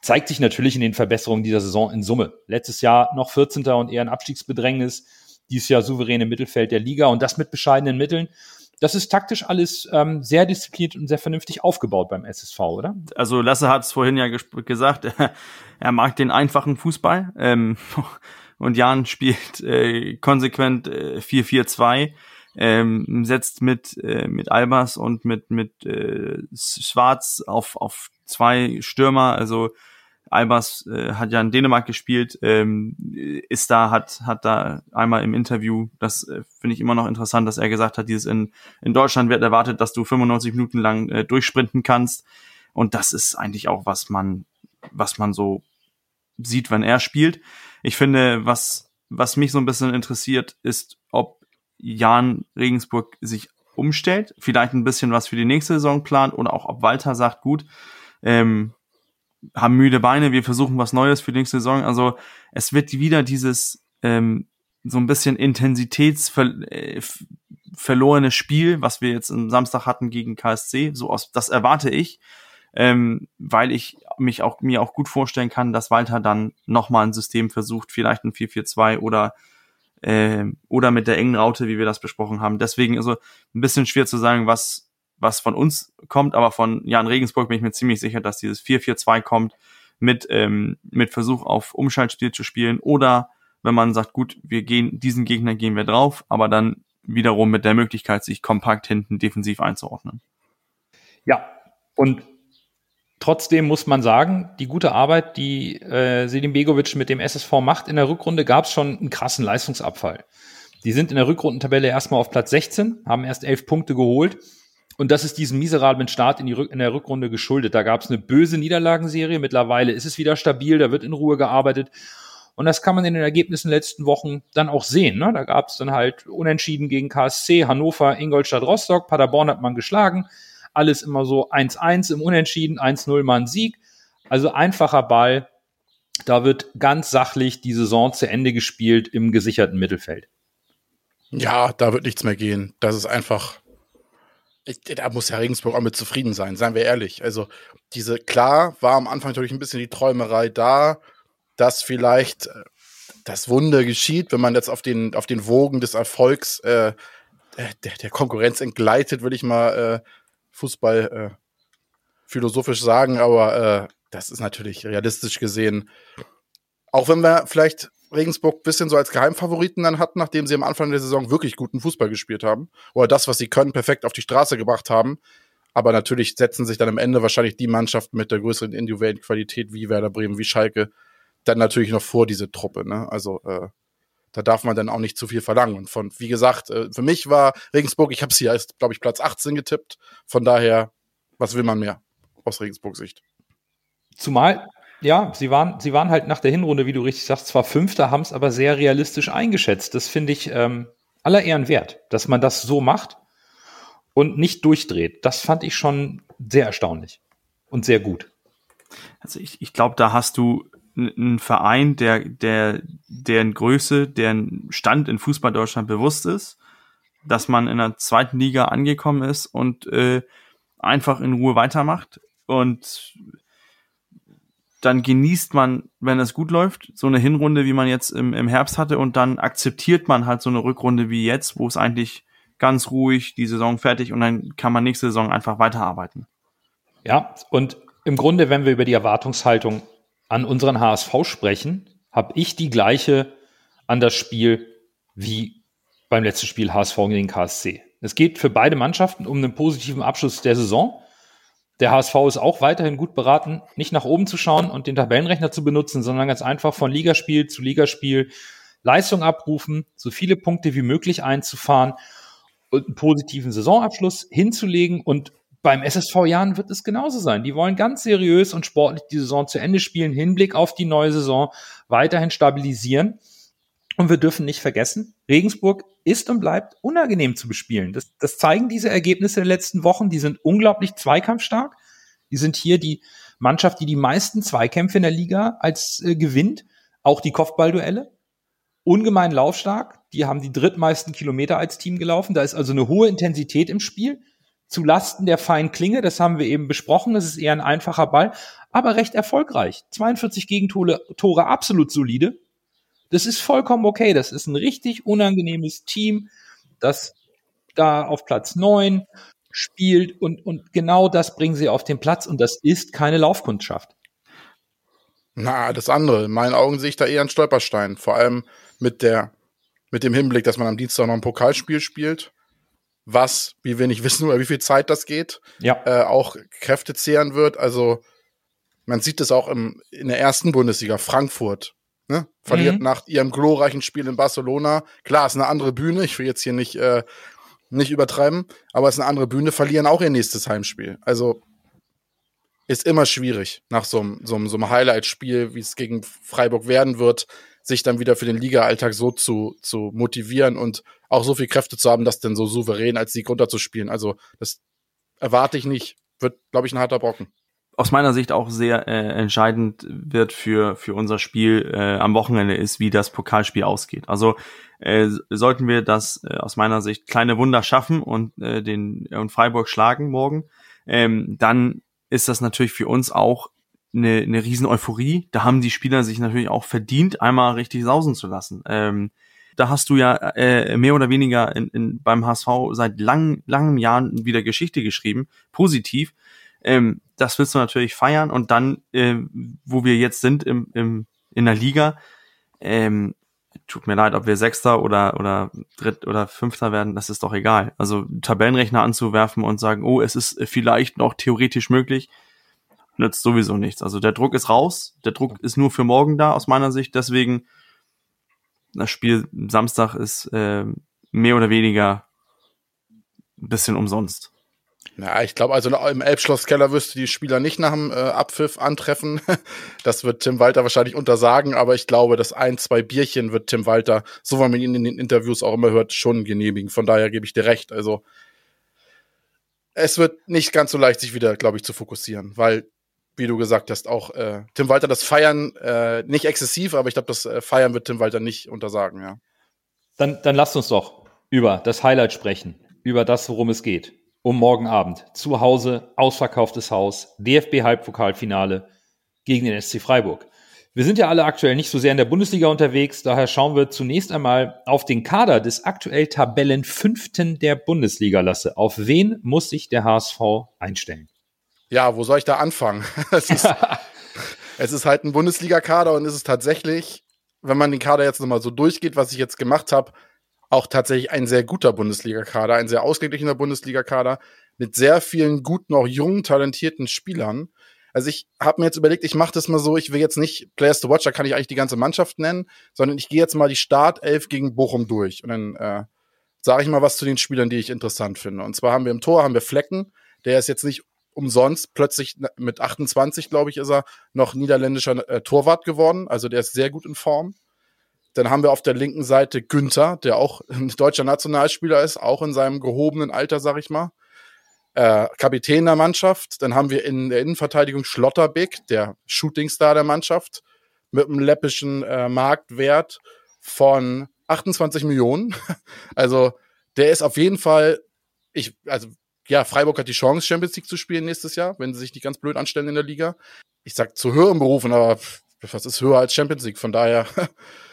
zeigt sich natürlich in den Verbesserungen dieser Saison in Summe. Letztes Jahr noch 14. und eher ein Abstiegsbedrängnis. Dieses Jahr souverän im Mittelfeld der Liga und das mit bescheidenen Mitteln. Das ist taktisch alles ähm, sehr diszipliniert und sehr vernünftig aufgebaut beim SSV, oder? Also Lasse hat es vorhin ja ges- gesagt, er mag den einfachen Fußball. Ähm, und Jan spielt äh, konsequent äh, 4-4-2, ähm, setzt mit, äh, mit Albers und mit, mit äh, Schwarz auf, auf zwei Stürmer. Also Albers äh, hat ja in Dänemark gespielt, ähm, ist da, hat, hat da einmal im Interview, das äh, finde ich immer noch interessant, dass er gesagt hat, dieses in, in Deutschland wird erwartet, dass du 95 Minuten lang äh, durchsprinten kannst. Und das ist eigentlich auch, was man was man so sieht, wenn er spielt. Ich finde, was, was mich so ein bisschen interessiert, ist, ob Jan Regensburg sich umstellt, vielleicht ein bisschen was für die nächste Saison plant oder auch ob Walter sagt, gut, ähm, haben müde Beine, wir versuchen was Neues für die nächste Saison. Also es wird wieder dieses ähm, so ein bisschen intensitätsverlorene äh, Spiel, was wir jetzt am Samstag hatten gegen KSC. So aus, das erwarte ich, ähm, weil ich mich auch mir auch gut vorstellen kann, dass Walter dann nochmal ein System versucht, vielleicht ein 4-4-2 oder äh, oder mit der engen Raute, wie wir das besprochen haben. Deswegen also ein bisschen schwer zu sagen, was was von uns kommt, aber von Jan Regensburg bin ich mir ziemlich sicher, dass dieses 4-4-2 kommt mit ähm, mit Versuch auf Umschaltspiel zu spielen oder wenn man sagt, gut, wir gehen diesen Gegner gehen wir drauf, aber dann wiederum mit der Möglichkeit, sich kompakt hinten defensiv einzuordnen. Ja, und Trotzdem muss man sagen, die gute Arbeit, die äh, Selim Begovic mit dem SSV macht, in der Rückrunde gab es schon einen krassen Leistungsabfall. Die sind in der Rückrundentabelle erstmal auf Platz 16, haben erst elf Punkte geholt. Und das ist diesem miserablen Start in, in der Rückrunde geschuldet. Da gab es eine böse Niederlagenserie. Mittlerweile ist es wieder stabil, da wird in Ruhe gearbeitet. Und das kann man in den Ergebnissen der letzten Wochen dann auch sehen. Ne? Da gab es dann halt Unentschieden gegen KSC, Hannover, Ingolstadt, Rostock. Paderborn hat man geschlagen alles immer so 1-1 im Unentschieden, 1-0 mal ein Sieg. Also einfacher Ball. Da wird ganz sachlich die Saison zu Ende gespielt im gesicherten Mittelfeld. Ja, da wird nichts mehr gehen. Das ist einfach. Da muss Herr Regensburg auch mit zufrieden sein, seien wir ehrlich. Also, diese, klar, war am Anfang natürlich ein bisschen die Träumerei da, dass vielleicht äh, das Wunder geschieht, wenn man jetzt auf den, auf den Wogen des Erfolgs äh, der, der Konkurrenz entgleitet, würde ich mal äh, Fußball äh, philosophisch sagen, aber äh, das ist natürlich realistisch gesehen. Auch wenn wir vielleicht Regensburg ein bisschen so als Geheimfavoriten dann hatten, nachdem sie am Anfang der Saison wirklich guten Fußball gespielt haben oder das, was sie können, perfekt auf die Straße gebracht haben. Aber natürlich setzen sich dann am Ende wahrscheinlich die Mannschaften mit der größeren individuellen Qualität wie Werder Bremen, wie Schalke, dann natürlich noch vor diese Truppe. Ne? Also äh, da darf man dann auch nicht zu viel verlangen. Und von, wie gesagt, äh, für mich war Regensburg, ich habe sie als, glaube ich, Platz 18 getippt. Von daher, was will man mehr aus Regensburg Sicht? Zumal, ja, sie waren, sie waren halt nach der Hinrunde, wie du richtig sagst, zwar Fünfter, haben es aber sehr realistisch eingeschätzt. Das finde ich ähm, aller Ehren wert, dass man das so macht und nicht durchdreht. Das fand ich schon sehr erstaunlich und sehr gut. Also ich, ich glaube, da hast du ein Verein, der, der, deren Größe, deren Stand in Fußball Deutschland bewusst ist, dass man in der zweiten Liga angekommen ist und äh, einfach in Ruhe weitermacht und dann genießt man, wenn es gut läuft, so eine Hinrunde, wie man jetzt im, im Herbst hatte und dann akzeptiert man halt so eine Rückrunde wie jetzt, wo es eigentlich ganz ruhig die Saison fertig und dann kann man nächste Saison einfach weiterarbeiten. Ja, und im Grunde, wenn wir über die Erwartungshaltung an unseren HSV sprechen, habe ich die gleiche an das Spiel wie beim letzten Spiel HSV gegen KSC. Es geht für beide Mannschaften um einen positiven Abschluss der Saison. Der HSV ist auch weiterhin gut beraten, nicht nach oben zu schauen und den Tabellenrechner zu benutzen, sondern ganz einfach von Ligaspiel zu Ligaspiel Leistung abrufen, so viele Punkte wie möglich einzufahren und einen positiven Saisonabschluss hinzulegen und beim SSV Jahren wird es genauso sein. Die wollen ganz seriös und sportlich die Saison zu Ende spielen, Hinblick auf die neue Saison weiterhin stabilisieren. Und wir dürfen nicht vergessen, Regensburg ist und bleibt unangenehm zu bespielen. Das, das zeigen diese Ergebnisse der letzten Wochen. Die sind unglaublich zweikampfstark. Die sind hier die Mannschaft, die die meisten Zweikämpfe in der Liga als äh, gewinnt. Auch die Kopfballduelle. Ungemein laufstark. Die haben die drittmeisten Kilometer als Team gelaufen. Da ist also eine hohe Intensität im Spiel zu Lasten der feinen Klinge. Das haben wir eben besprochen. Das ist eher ein einfacher Ball, aber recht erfolgreich. 42 Gegentore Tore absolut solide. Das ist vollkommen okay. Das ist ein richtig unangenehmes Team, das da auf Platz neun spielt und, und genau das bringen sie auf den Platz und das ist keine Laufkundschaft. Na, das andere. In meinen Augen sehe ich da eher einen Stolperstein. Vor allem mit der, mit dem Hinblick, dass man am Dienstag noch ein Pokalspiel spielt was, wie wir nicht wissen, über wie viel Zeit das geht, ja. äh, auch Kräfte zehren wird. Also man sieht es auch im, in der ersten Bundesliga, Frankfurt. Ne? Verliert mhm. nach ihrem glorreichen Spiel in Barcelona. Klar, ist eine andere Bühne. Ich will jetzt hier nicht, äh, nicht übertreiben, aber es ist eine andere Bühne, verlieren auch ihr nächstes Heimspiel. Also ist immer schwierig nach so einem, so einem, so einem Highlight-Spiel, wie es gegen Freiburg werden wird, sich dann wieder für den Liga-Alltag so zu, zu motivieren und auch so viel Kräfte zu haben, das dann so souverän als Sieg runterzuspielen. Also das erwarte ich nicht. Wird, glaube ich, ein harter Brocken. Aus meiner Sicht auch sehr äh, entscheidend wird für, für unser Spiel äh, am Wochenende ist, wie das Pokalspiel ausgeht. Also äh, sollten wir das äh, aus meiner Sicht kleine Wunder schaffen und äh, den und Freiburg schlagen morgen, ähm, dann ist das natürlich für uns auch eine, eine riesen Euphorie. Da haben die Spieler sich natürlich auch verdient, einmal richtig sausen zu lassen. Ähm, da hast du ja äh, mehr oder weniger in, in, beim HSV seit langen, langen Jahren wieder Geschichte geschrieben, positiv. Ähm, das willst du natürlich feiern und dann, äh, wo wir jetzt sind im, im, in der Liga, ähm, tut mir leid, ob wir Sechster oder, oder Dritt oder Fünfter werden, das ist doch egal. Also Tabellenrechner anzuwerfen und sagen, oh, es ist vielleicht noch theoretisch möglich, nützt sowieso nichts. Also der Druck ist raus, der Druck ist nur für morgen da aus meiner Sicht, deswegen das Spiel Samstag ist äh, mehr oder weniger ein bisschen umsonst. Ja, ich glaube, also im Elbschlosskeller wirst du die Spieler nicht nach dem äh, Abpfiff antreffen. Das wird Tim Walter wahrscheinlich untersagen, aber ich glaube, das ein, zwei Bierchen wird Tim Walter, so wie man ihn in den Interviews auch immer hört, schon genehmigen. Von daher gebe ich dir recht. Also es wird nicht ganz so leicht, sich wieder, glaube ich, zu fokussieren, weil, wie du gesagt hast, auch äh, Tim Walter das Feiern äh, nicht exzessiv, aber ich glaube, das äh, Feiern wird Tim Walter nicht untersagen, ja. Dann, dann lasst uns doch über das Highlight sprechen, über das, worum es geht um morgen Abend. Zu Hause, ausverkauftes Haus, DFB-Halbpokalfinale gegen den SC Freiburg. Wir sind ja alle aktuell nicht so sehr in der Bundesliga unterwegs, daher schauen wir zunächst einmal auf den Kader des aktuell Tabellenfünften der Bundesliga lasse. Auf wen muss sich der HSV einstellen? Ja, wo soll ich da anfangen? es, ist, es ist halt ein Bundesliga-Kader und es ist tatsächlich, wenn man den Kader jetzt nochmal so durchgeht, was ich jetzt gemacht habe, auch tatsächlich ein sehr guter Bundesliga-Kader, ein sehr ausgeglichener Bundesliga-Kader mit sehr vielen guten, auch jungen, talentierten Spielern. Also ich habe mir jetzt überlegt, ich mache das mal so, ich will jetzt nicht Players to Watch, da kann ich eigentlich die ganze Mannschaft nennen, sondern ich gehe jetzt mal die Startelf gegen Bochum durch und dann äh, sage ich mal was zu den Spielern, die ich interessant finde. Und zwar haben wir im Tor haben wir Flecken, der ist jetzt nicht umsonst plötzlich mit 28, glaube ich, ist er noch niederländischer äh, Torwart geworden, also der ist sehr gut in Form. Dann haben wir auf der linken Seite Günther, der auch ein deutscher Nationalspieler ist, auch in seinem gehobenen Alter, sag ich mal. Äh, Kapitän der Mannschaft. Dann haben wir in der Innenverteidigung Schlotterbeck, der Shootingstar der Mannschaft, mit einem läppischen äh, Marktwert von 28 Millionen. Also der ist auf jeden Fall, ich, also ja, Freiburg hat die Chance, Champions League zu spielen nächstes Jahr, wenn sie sich nicht ganz blöd anstellen in der Liga. Ich sag zu höheren Berufen, aber was ist höher als Champions League? Von daher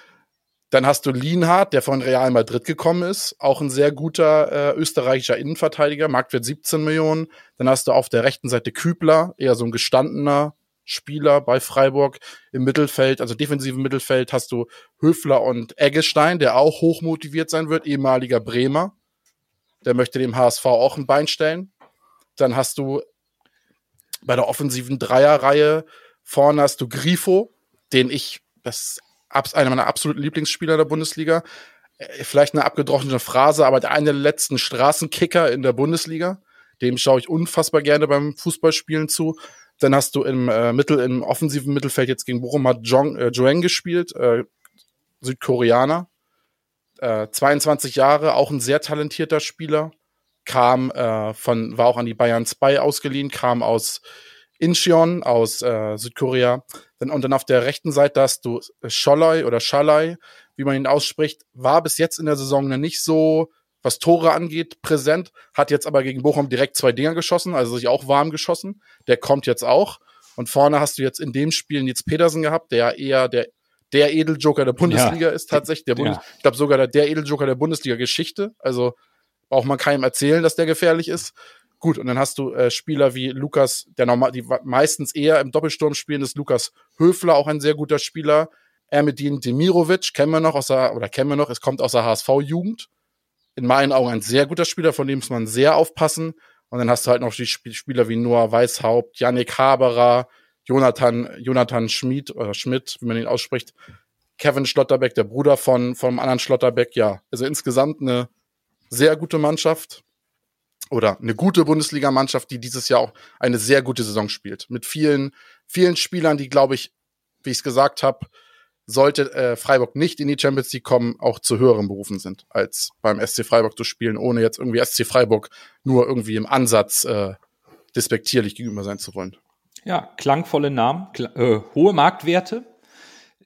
Dann hast du Lienhardt, der von Real Madrid gekommen ist, auch ein sehr guter äh, österreichischer Innenverteidiger, Marktwert 17 Millionen. Dann hast du auf der rechten Seite Kübler, eher so ein gestandener Spieler bei Freiburg im Mittelfeld, also defensiven Mittelfeld hast du Höfler und Eggestein, der auch hoch motiviert sein wird, ehemaliger Bremer. Der möchte dem HSV auch ein Bein stellen. Dann hast du bei der offensiven Dreierreihe vorne hast du Grifo, den ich, das einer meiner absoluten Lieblingsspieler der Bundesliga. Äh, vielleicht eine abgedrochene Phrase, aber der eine der letzten Straßenkicker in der Bundesliga. Dem schaue ich unfassbar gerne beim Fußballspielen zu. Dann hast du im äh, Mittel, im offensiven Mittelfeld jetzt gegen Bochum hat Jong, äh, Joeng gespielt, äh, Südkoreaner. Äh, 22 Jahre, auch ein sehr talentierter Spieler. Kam äh, von, war auch an die Bayern 2 ausgeliehen, kam aus Incheon aus äh, Südkorea. Dann, und dann auf der rechten Seite hast du Scholai oder Schalai, wie man ihn ausspricht, war bis jetzt in der Saison noch nicht so, was Tore angeht, präsent, hat jetzt aber gegen Bochum direkt zwei Dinger geschossen, also sich auch warm geschossen. Der kommt jetzt auch. Und vorne hast du jetzt in dem Spiel Nils Petersen gehabt, der eher der der Edeljoker der Bundesliga ja. ist tatsächlich. Der Bundes ja. Ich glaube sogar der, der Edeljoker der Bundesliga-Geschichte. Also braucht man keinem erzählen, dass der gefährlich ist. Gut, und dann hast du äh, Spieler wie Lukas, der normal, die meistens eher im Doppelsturm spielen, ist Lukas Höfler, auch ein sehr guter Spieler. Ermedin Demirovic, kennen wir noch aus der, oder kennen wir noch, es kommt aus der HSV-Jugend. In meinen Augen ein sehr guter Spieler, von dem muss man sehr aufpassen. Und dann hast du halt noch die Spieler wie Noah Weishaupt, Yannick Haberer, Jonathan, Jonathan Schmid oder Schmidt, wie man ihn ausspricht, Kevin Schlotterbeck, der Bruder von, vom anderen Schlotterbeck, ja. Also insgesamt eine sehr gute Mannschaft oder eine gute Bundesligamannschaft, die dieses Jahr auch eine sehr gute Saison spielt. Mit vielen, vielen Spielern, die, glaube ich, wie ich es gesagt habe, sollte äh, Freiburg nicht in die Champions League kommen, auch zu höheren Berufen sind, als beim SC Freiburg zu spielen, ohne jetzt irgendwie SC Freiburg nur irgendwie im Ansatz äh, despektierlich gegenüber sein zu wollen. Ja, klangvolle Namen, kl äh, hohe Marktwerte.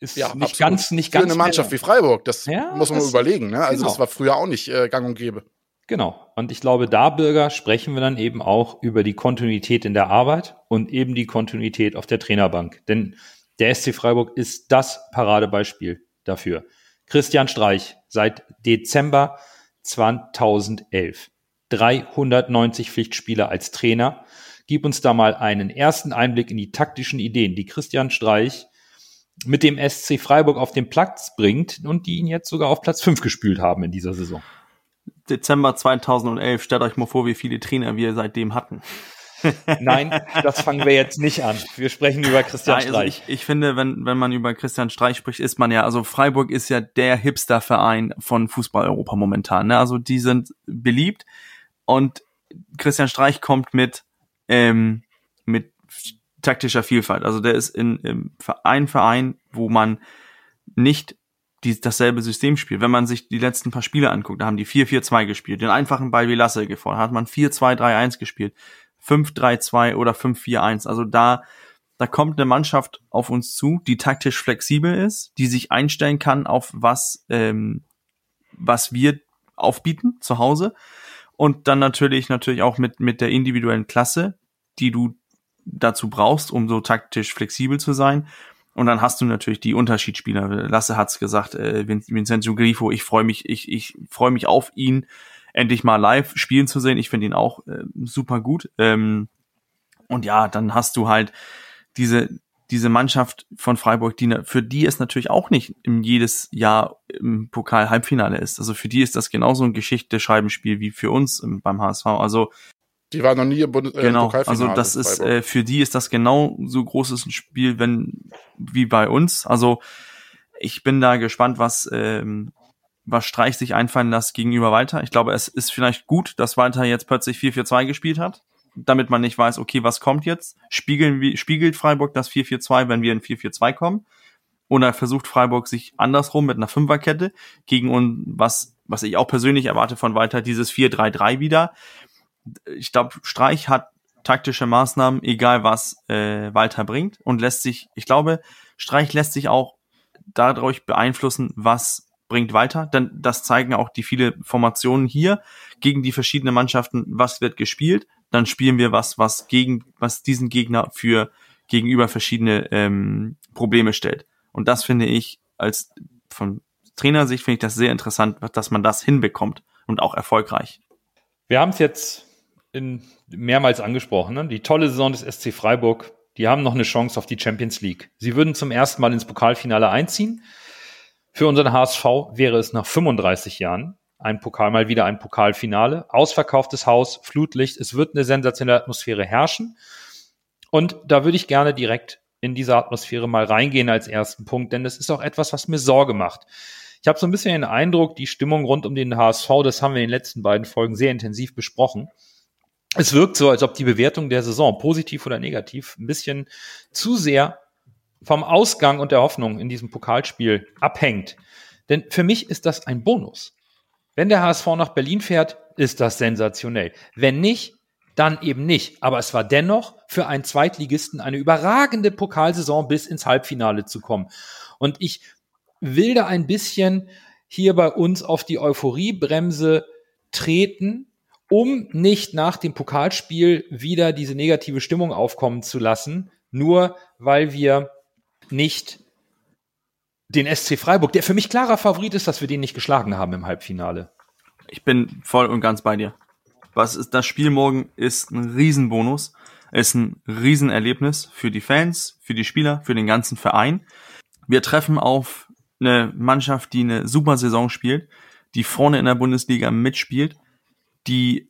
Ist Ja, nicht absolut. ganz, nicht Für ganz eine Mannschaft wie. Freiburg, das Ja, muss man das- überlegen. Ne? Also genau. das war früher auch nicht äh, gang und gäbe. Genau. Und ich glaube, da, Bürger, sprechen wir dann eben auch über die Kontinuität in der Arbeit und eben die Kontinuität auf der Trainerbank. Denn der SC Freiburg ist das Paradebeispiel dafür. Christian Streich seit Dezember 2011. 390 Pflichtspiele als Trainer. Gib uns da mal einen ersten Einblick in die taktischen Ideen, die Christian Streich mit dem SC Freiburg auf den Platz bringt und die ihn jetzt sogar auf Platz 5 gespült haben in dieser Saison. Dezember 2011, stellt euch mal vor, wie viele Trainer wir seitdem hatten. Nein, das fangen wir jetzt nicht an. Wir sprechen über Christian also Streich. ich, ich finde, wenn, wenn man über Christian Streich spricht, ist man ja, also Freiburg ist ja der Hipster-Verein von Fußball-Europa momentan. Ne? Also die sind beliebt und Christian Streich kommt mit, ähm, mit taktischer Vielfalt. Also der ist in, im Verein, Verein, wo man nicht die, dasselbe System spielt. Wenn man sich die letzten paar Spiele anguckt, da haben die 4-4-2 gespielt, den einfachen Ball wie Lasse gefordert, hat man 4-2-3-1 gespielt, 5-3-2 oder 5-4-1. Also da, da kommt eine Mannschaft auf uns zu, die taktisch flexibel ist, die sich einstellen kann auf was, ähm, was wir aufbieten zu Hause. Und dann natürlich, natürlich auch mit, mit der individuellen Klasse, die du dazu brauchst, um so taktisch flexibel zu sein. Und dann hast du natürlich die Unterschiedsspieler. Lasse hat's gesagt, äh, Vin- Vincenzo Grifo, ich freue mich, ich, ich freue mich auf ihn, endlich mal live spielen zu sehen. Ich finde ihn auch äh, super gut. Ähm, und ja, dann hast du halt diese, diese Mannschaft von Freiburg, die, für die es natürlich auch nicht im jedes Jahr im Pokal Halbfinale ist. Also für die ist das genauso ein Geschichte-Schreibenspiel wie für uns im, beim HSV. Also Die war noch nie im, Bundes äh, genau, Pokalfinale. also das ist äh, für die ist das genau so großes ein Spiel, wenn wie bei uns. Also ich bin da gespannt, was ähm, was Streich sich einfallen lässt gegenüber Walter. Ich glaube, es ist vielleicht gut, dass Walter jetzt plötzlich 4-4-2 gespielt hat, damit man nicht weiß, okay, was kommt jetzt? Spiegeln wir, spiegelt Freiburg das 4-4-2, wenn wir in 4-4-2 kommen? Oder versucht Freiburg sich andersrum mit einer Fünferkette gegen uns, was, was ich auch persönlich erwarte von Walter, dieses 4-3-3 wieder. Ich glaube, Streich hat taktische Maßnahmen, egal was äh, Walter bringt und lässt sich, ich glaube, Streich lässt sich auch dadurch beeinflussen, was bringt Walter, denn das zeigen auch die viele Formationen hier gegen die verschiedenen Mannschaften, was wird gespielt, dann spielen wir was, was gegen, was diesen Gegner für gegenüber verschiedene ähm, Probleme stellt. Und das finde ich als von Trainersicht finde ich das sehr interessant, dass man das hinbekommt und auch erfolgreich. Wir haben es jetzt in, mehrmals angesprochen. Ne? Die tolle Saison des SC Freiburg. Die haben noch eine Chance auf die Champions League. Sie würden zum ersten Mal ins Pokalfinale einziehen. Für unseren HSV wäre es nach 35 Jahren ein Pokal, mal wieder ein Pokalfinale. Ausverkauftes Haus, Flutlicht. Es wird eine sensationelle Atmosphäre herrschen. Und da würde ich gerne direkt in diese Atmosphäre mal reingehen als ersten Punkt, denn das ist auch etwas, was mir Sorge macht. Ich habe so ein bisschen den Eindruck, die Stimmung rund um den HSV, das haben wir in den letzten beiden Folgen sehr intensiv besprochen. Es wirkt so, als ob die Bewertung der Saison, positiv oder negativ, ein bisschen zu sehr vom Ausgang und der Hoffnung in diesem Pokalspiel abhängt. Denn für mich ist das ein Bonus. Wenn der HSV nach Berlin fährt, ist das sensationell. Wenn nicht, dann eben nicht. Aber es war dennoch für einen Zweitligisten eine überragende Pokalsaison bis ins Halbfinale zu kommen. Und ich will da ein bisschen hier bei uns auf die Euphoriebremse treten, um nicht nach dem Pokalspiel wieder diese negative Stimmung aufkommen zu lassen, nur weil wir nicht den SC Freiburg, der für mich klarer Favorit ist, dass wir den nicht geschlagen haben im Halbfinale. Ich bin voll und ganz bei dir. Was ist das Spiel morgen ist ein Riesenbonus, ist ein Riesenerlebnis für die Fans, für die Spieler, für den ganzen Verein. Wir treffen auf eine Mannschaft, die eine super Saison spielt, die vorne in der Bundesliga mitspielt, die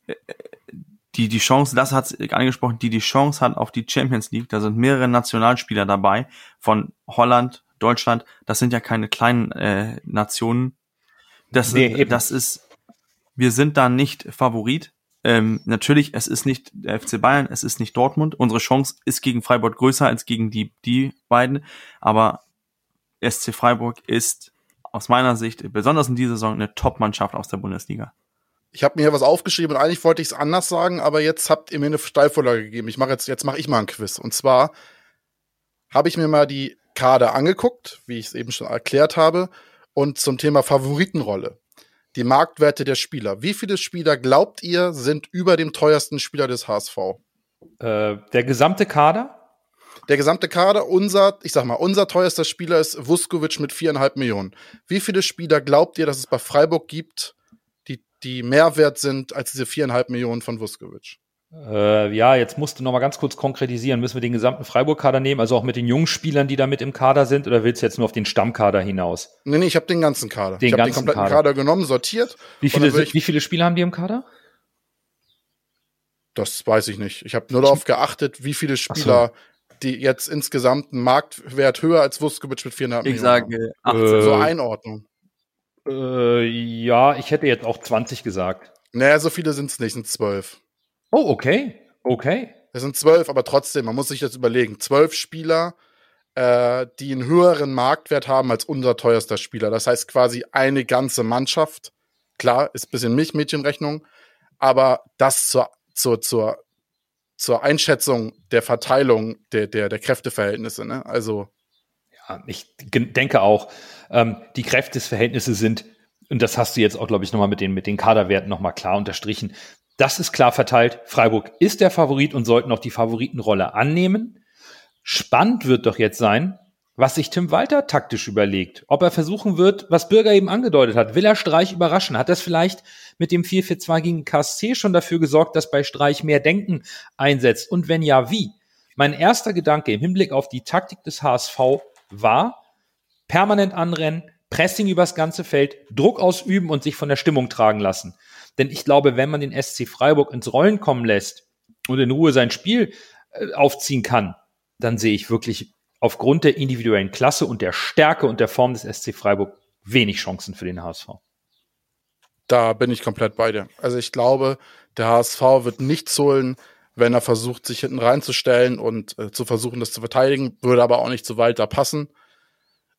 die die Chance, das hat angesprochen, die die Chance hat auf die Champions League. Da sind mehrere Nationalspieler dabei von Holland, Deutschland. Das sind ja keine kleinen äh, Nationen. Das, Nee, eben. das ist, wir sind da nicht Favorit. Ähm, natürlich, es ist nicht der FC Bayern, es ist nicht Dortmund. Unsere Chance ist gegen Freiburg größer als gegen die, die beiden. Aber SC Freiburg ist aus meiner Sicht, besonders in dieser Saison, eine Top-Mannschaft aus der Bundesliga. Ich habe mir hier was aufgeschrieben und eigentlich wollte ich es anders sagen, aber jetzt habt ihr mir eine Steilvorlage gegeben. Ich mache jetzt, jetzt mache ich mal ein Quiz. Und zwar habe ich mir mal die Kader angeguckt, wie ich es eben schon erklärt habe, und zum Thema Favoritenrolle. Die Marktwerte der Spieler. Wie viele Spieler glaubt ihr sind über dem teuersten Spieler des HSV? Äh, der gesamte Kader? Der gesamte Kader, unser, ich sag mal, unser teuerster Spieler ist Vuskovic mit viereinhalb Millionen. Wie viele Spieler glaubt ihr, dass es bei Freiburg gibt, die, mehr wert sind als diese viereinhalb Millionen von Vuskovic? Äh, ja, jetzt musst du noch mal ganz kurz konkretisieren. Müssen wir den gesamten Freiburg-Kader nehmen, also auch mit den jungen Spielern, die da mit im Kader sind, oder willst du jetzt nur auf den Stammkader hinaus? Nee, nee, ich habe den ganzen Kader. Den ich habe den ganzen kompletten Kader. Kader. genommen, sortiert. Wie viele, sind, wie viele Spieler haben die im Kader? Das weiß ich nicht. Ich habe nur darauf geachtet, wie viele Spieler, die jetzt insgesamt einen Marktwert höher als Vuskovic mit viereinhalb Ich Millionen haben. sage Äh, 18. So Einordnung. Äh, ja, ich hätte jetzt auch 20 gesagt. Naja, so viele sind es nicht, sind zwölf. Oh, okay. Okay. Es sind zwölf, aber trotzdem, man muss sich das überlegen. Zwölf Spieler, äh, die einen höheren Marktwert haben als unser teuerster Spieler. Das heißt quasi eine ganze Mannschaft. Klar, ist ein bisschen Milchmädchenrechnung, aber das zur, zur, zur, zur Einschätzung der Verteilung der, der, der Kräfteverhältnisse. Ne? Also, ich denke auch, ähm, die Kräftesverhältnisse sind, und das hast du jetzt auch, glaube ich, nochmal mit den, mit den Kaderwerten nochmal klar unterstrichen. Das ist klar verteilt. Freiburg ist der Favorit und sollten auch die Favoritenrolle annehmen. Spannend wird doch jetzt sein, was sich Tim Walter taktisch überlegt. Ob er versuchen wird, was Bürger eben angedeutet hat. Will er Streich überraschen? Hat das vielleicht mit dem 4-4-2 gegen KSC schon dafür gesorgt, dass bei Streich mehr Denken einsetzt? Und wenn ja, wie? Mein erster Gedanke im Hinblick auf die Taktik des HSV war, permanent anrennen, Pressing übers ganze Feld, Druck ausüben und sich von der Stimmung tragen lassen. Denn ich glaube, wenn man den SC Freiburg ins Rollen kommen lässt und in Ruhe sein Spiel äh, aufziehen kann, dann sehe ich wirklich aufgrund der individuellen Klasse und der Stärke und der Form des SC Freiburg wenig Chancen für den HSV. da bin ich komplett bei dir. Also ich glaube, der HSV wird nichts holen, wenn er versucht, sich hinten reinzustellen und äh, zu versuchen, das zu verteidigen, würde aber auch nicht zu Walter passen.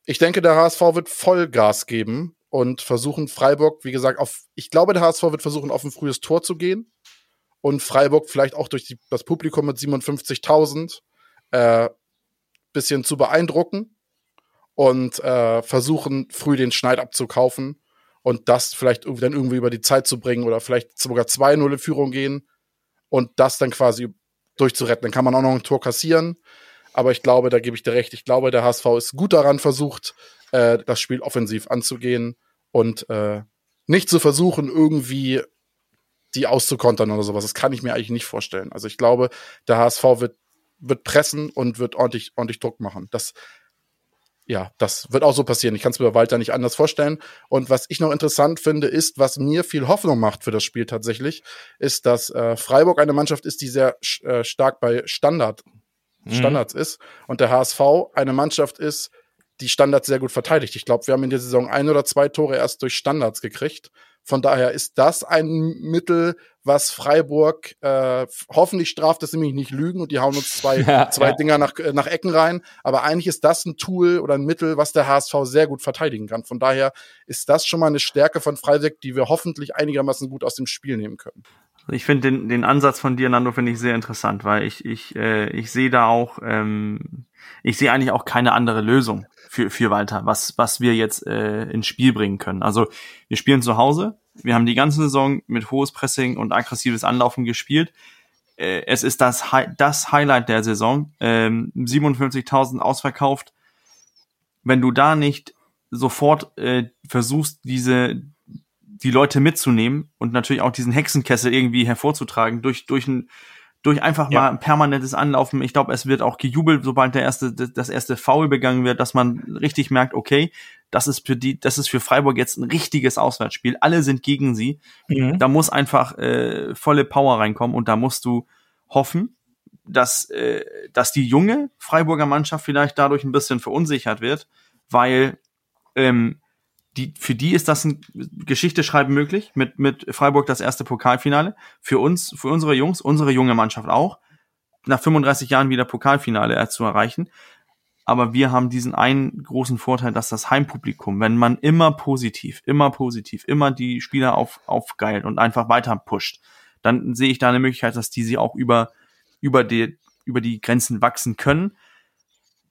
Ich denke, der HSV wird Vollgas geben und versuchen, Freiburg, wie gesagt, auf, ich glaube, der HSV wird versuchen, auf ein frühes Tor zu gehen und Freiburg vielleicht auch durch die, das Publikum mit 57.000 äh, bisschen zu beeindrucken und äh, versuchen, früh den Schneid abzukaufen und das vielleicht irgendwie dann irgendwie über die Zeit zu bringen oder vielleicht sogar 2-0 in Führung gehen und das dann quasi durchzuretten. Dann kann man auch noch ein Tor kassieren. Aber ich glaube, da gebe ich dir recht. Ich glaube, der HSV ist gut daran versucht, äh, das Spiel offensiv anzugehen und äh, nicht zu versuchen, irgendwie die auszukontern oder sowas. Das kann ich mir eigentlich nicht vorstellen. Also ich glaube, der HSV wird, wird pressen und wird ordentlich, ordentlich Druck machen. Das, ja, das wird auch so passieren. Ich kann es mir bei Walter nicht anders vorstellen. Und was ich noch interessant finde, ist, was mir viel Hoffnung macht für das Spiel tatsächlich, ist, dass äh, Freiburg eine Mannschaft ist, die sehr äh, stark bei Standard, Standards ist und der HSV eine Mannschaft ist, die Standards sehr gut verteidigt. Ich glaube, wir haben in der Saison ein oder zwei Tore erst durch Standards gekriegt. Von daher ist das ein Mittel, was Freiburg äh, hoffentlich straft, dass sie mich nicht lügen und die hauen uns zwei, Ja, zwei ja. Dinger nach, äh, nach Ecken rein. Aber eigentlich ist das ein Tool oder ein Mittel, was der HSV sehr gut verteidigen kann. Von daher ist das schon mal eine Stärke von Freiburg, die wir hoffentlich einigermaßen gut aus dem Spiel nehmen können. Ich finde den, den Ansatz von dir, Nando, finde ich sehr interessant, weil ich, ich, äh, ich sehe da auch, ähm, ich sehe eigentlich auch keine andere Lösung für, für Walter, was, was wir jetzt äh, ins Spiel bringen können. Also wir spielen zu Hause, wir haben die ganze Saison mit hohes Pressing und aggressives Anlaufen gespielt. Äh, es ist das, Hi das Highlight der Saison. Ähm, 57.000 ausverkauft. Wenn du da nicht sofort äh, versuchst, diese die Leute mitzunehmen und natürlich auch diesen Hexenkessel irgendwie hervorzutragen durch durch ein durch einfach Ja. mal ein permanentes Anlaufen. Ich glaube, es wird auch gejubelt, sobald der erste das erste Foul begangen wird, dass man richtig merkt, okay, das ist für die das ist für Freiburg jetzt ein richtiges Auswärtsspiel. Alle sind gegen sie. Mhm. Da muss einfach äh, volle Power reinkommen und da musst du hoffen, dass äh, dass die junge Freiburger Mannschaft vielleicht dadurch ein bisschen verunsichert wird, weil ähm, die, für die ist das ein Geschichte schreiben möglich, mit, mit Freiburg das erste Pokalfinale. Für uns, für unsere Jungs, unsere junge Mannschaft auch, nach 35 Jahren wieder Pokalfinale zu erreichen. Aber wir haben diesen einen großen Vorteil, dass das Heimpublikum, wenn man immer positiv, immer positiv, immer die Spieler auf, aufgeilt und einfach weiter pusht, dann sehe ich da eine Möglichkeit, dass die sie auch über, über die, über die Grenzen wachsen können.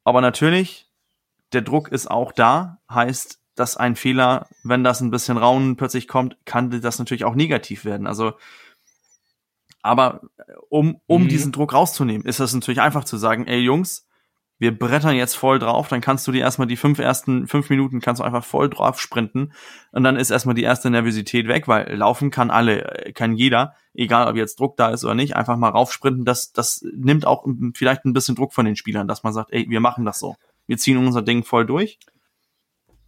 Aber natürlich, der Druck ist auch da, heißt, dass ein Fehler, wenn das ein bisschen Raunen plötzlich kommt, kann das natürlich auch negativ werden. Also, aber um, um mhm. diesen Druck rauszunehmen, ist es natürlich einfach zu sagen, ey Jungs, wir brettern jetzt voll drauf, dann kannst du dir erstmal die fünf ersten fünf Minuten kannst du einfach voll drauf sprinten und dann ist erstmal die erste Nervosität weg, weil laufen kann alle, kann jeder, egal ob jetzt Druck da ist oder nicht, einfach mal raufsprinten, das, das nimmt auch vielleicht ein bisschen Druck von den Spielern, dass man sagt, ey, wir machen das so. Wir ziehen unser Ding voll durch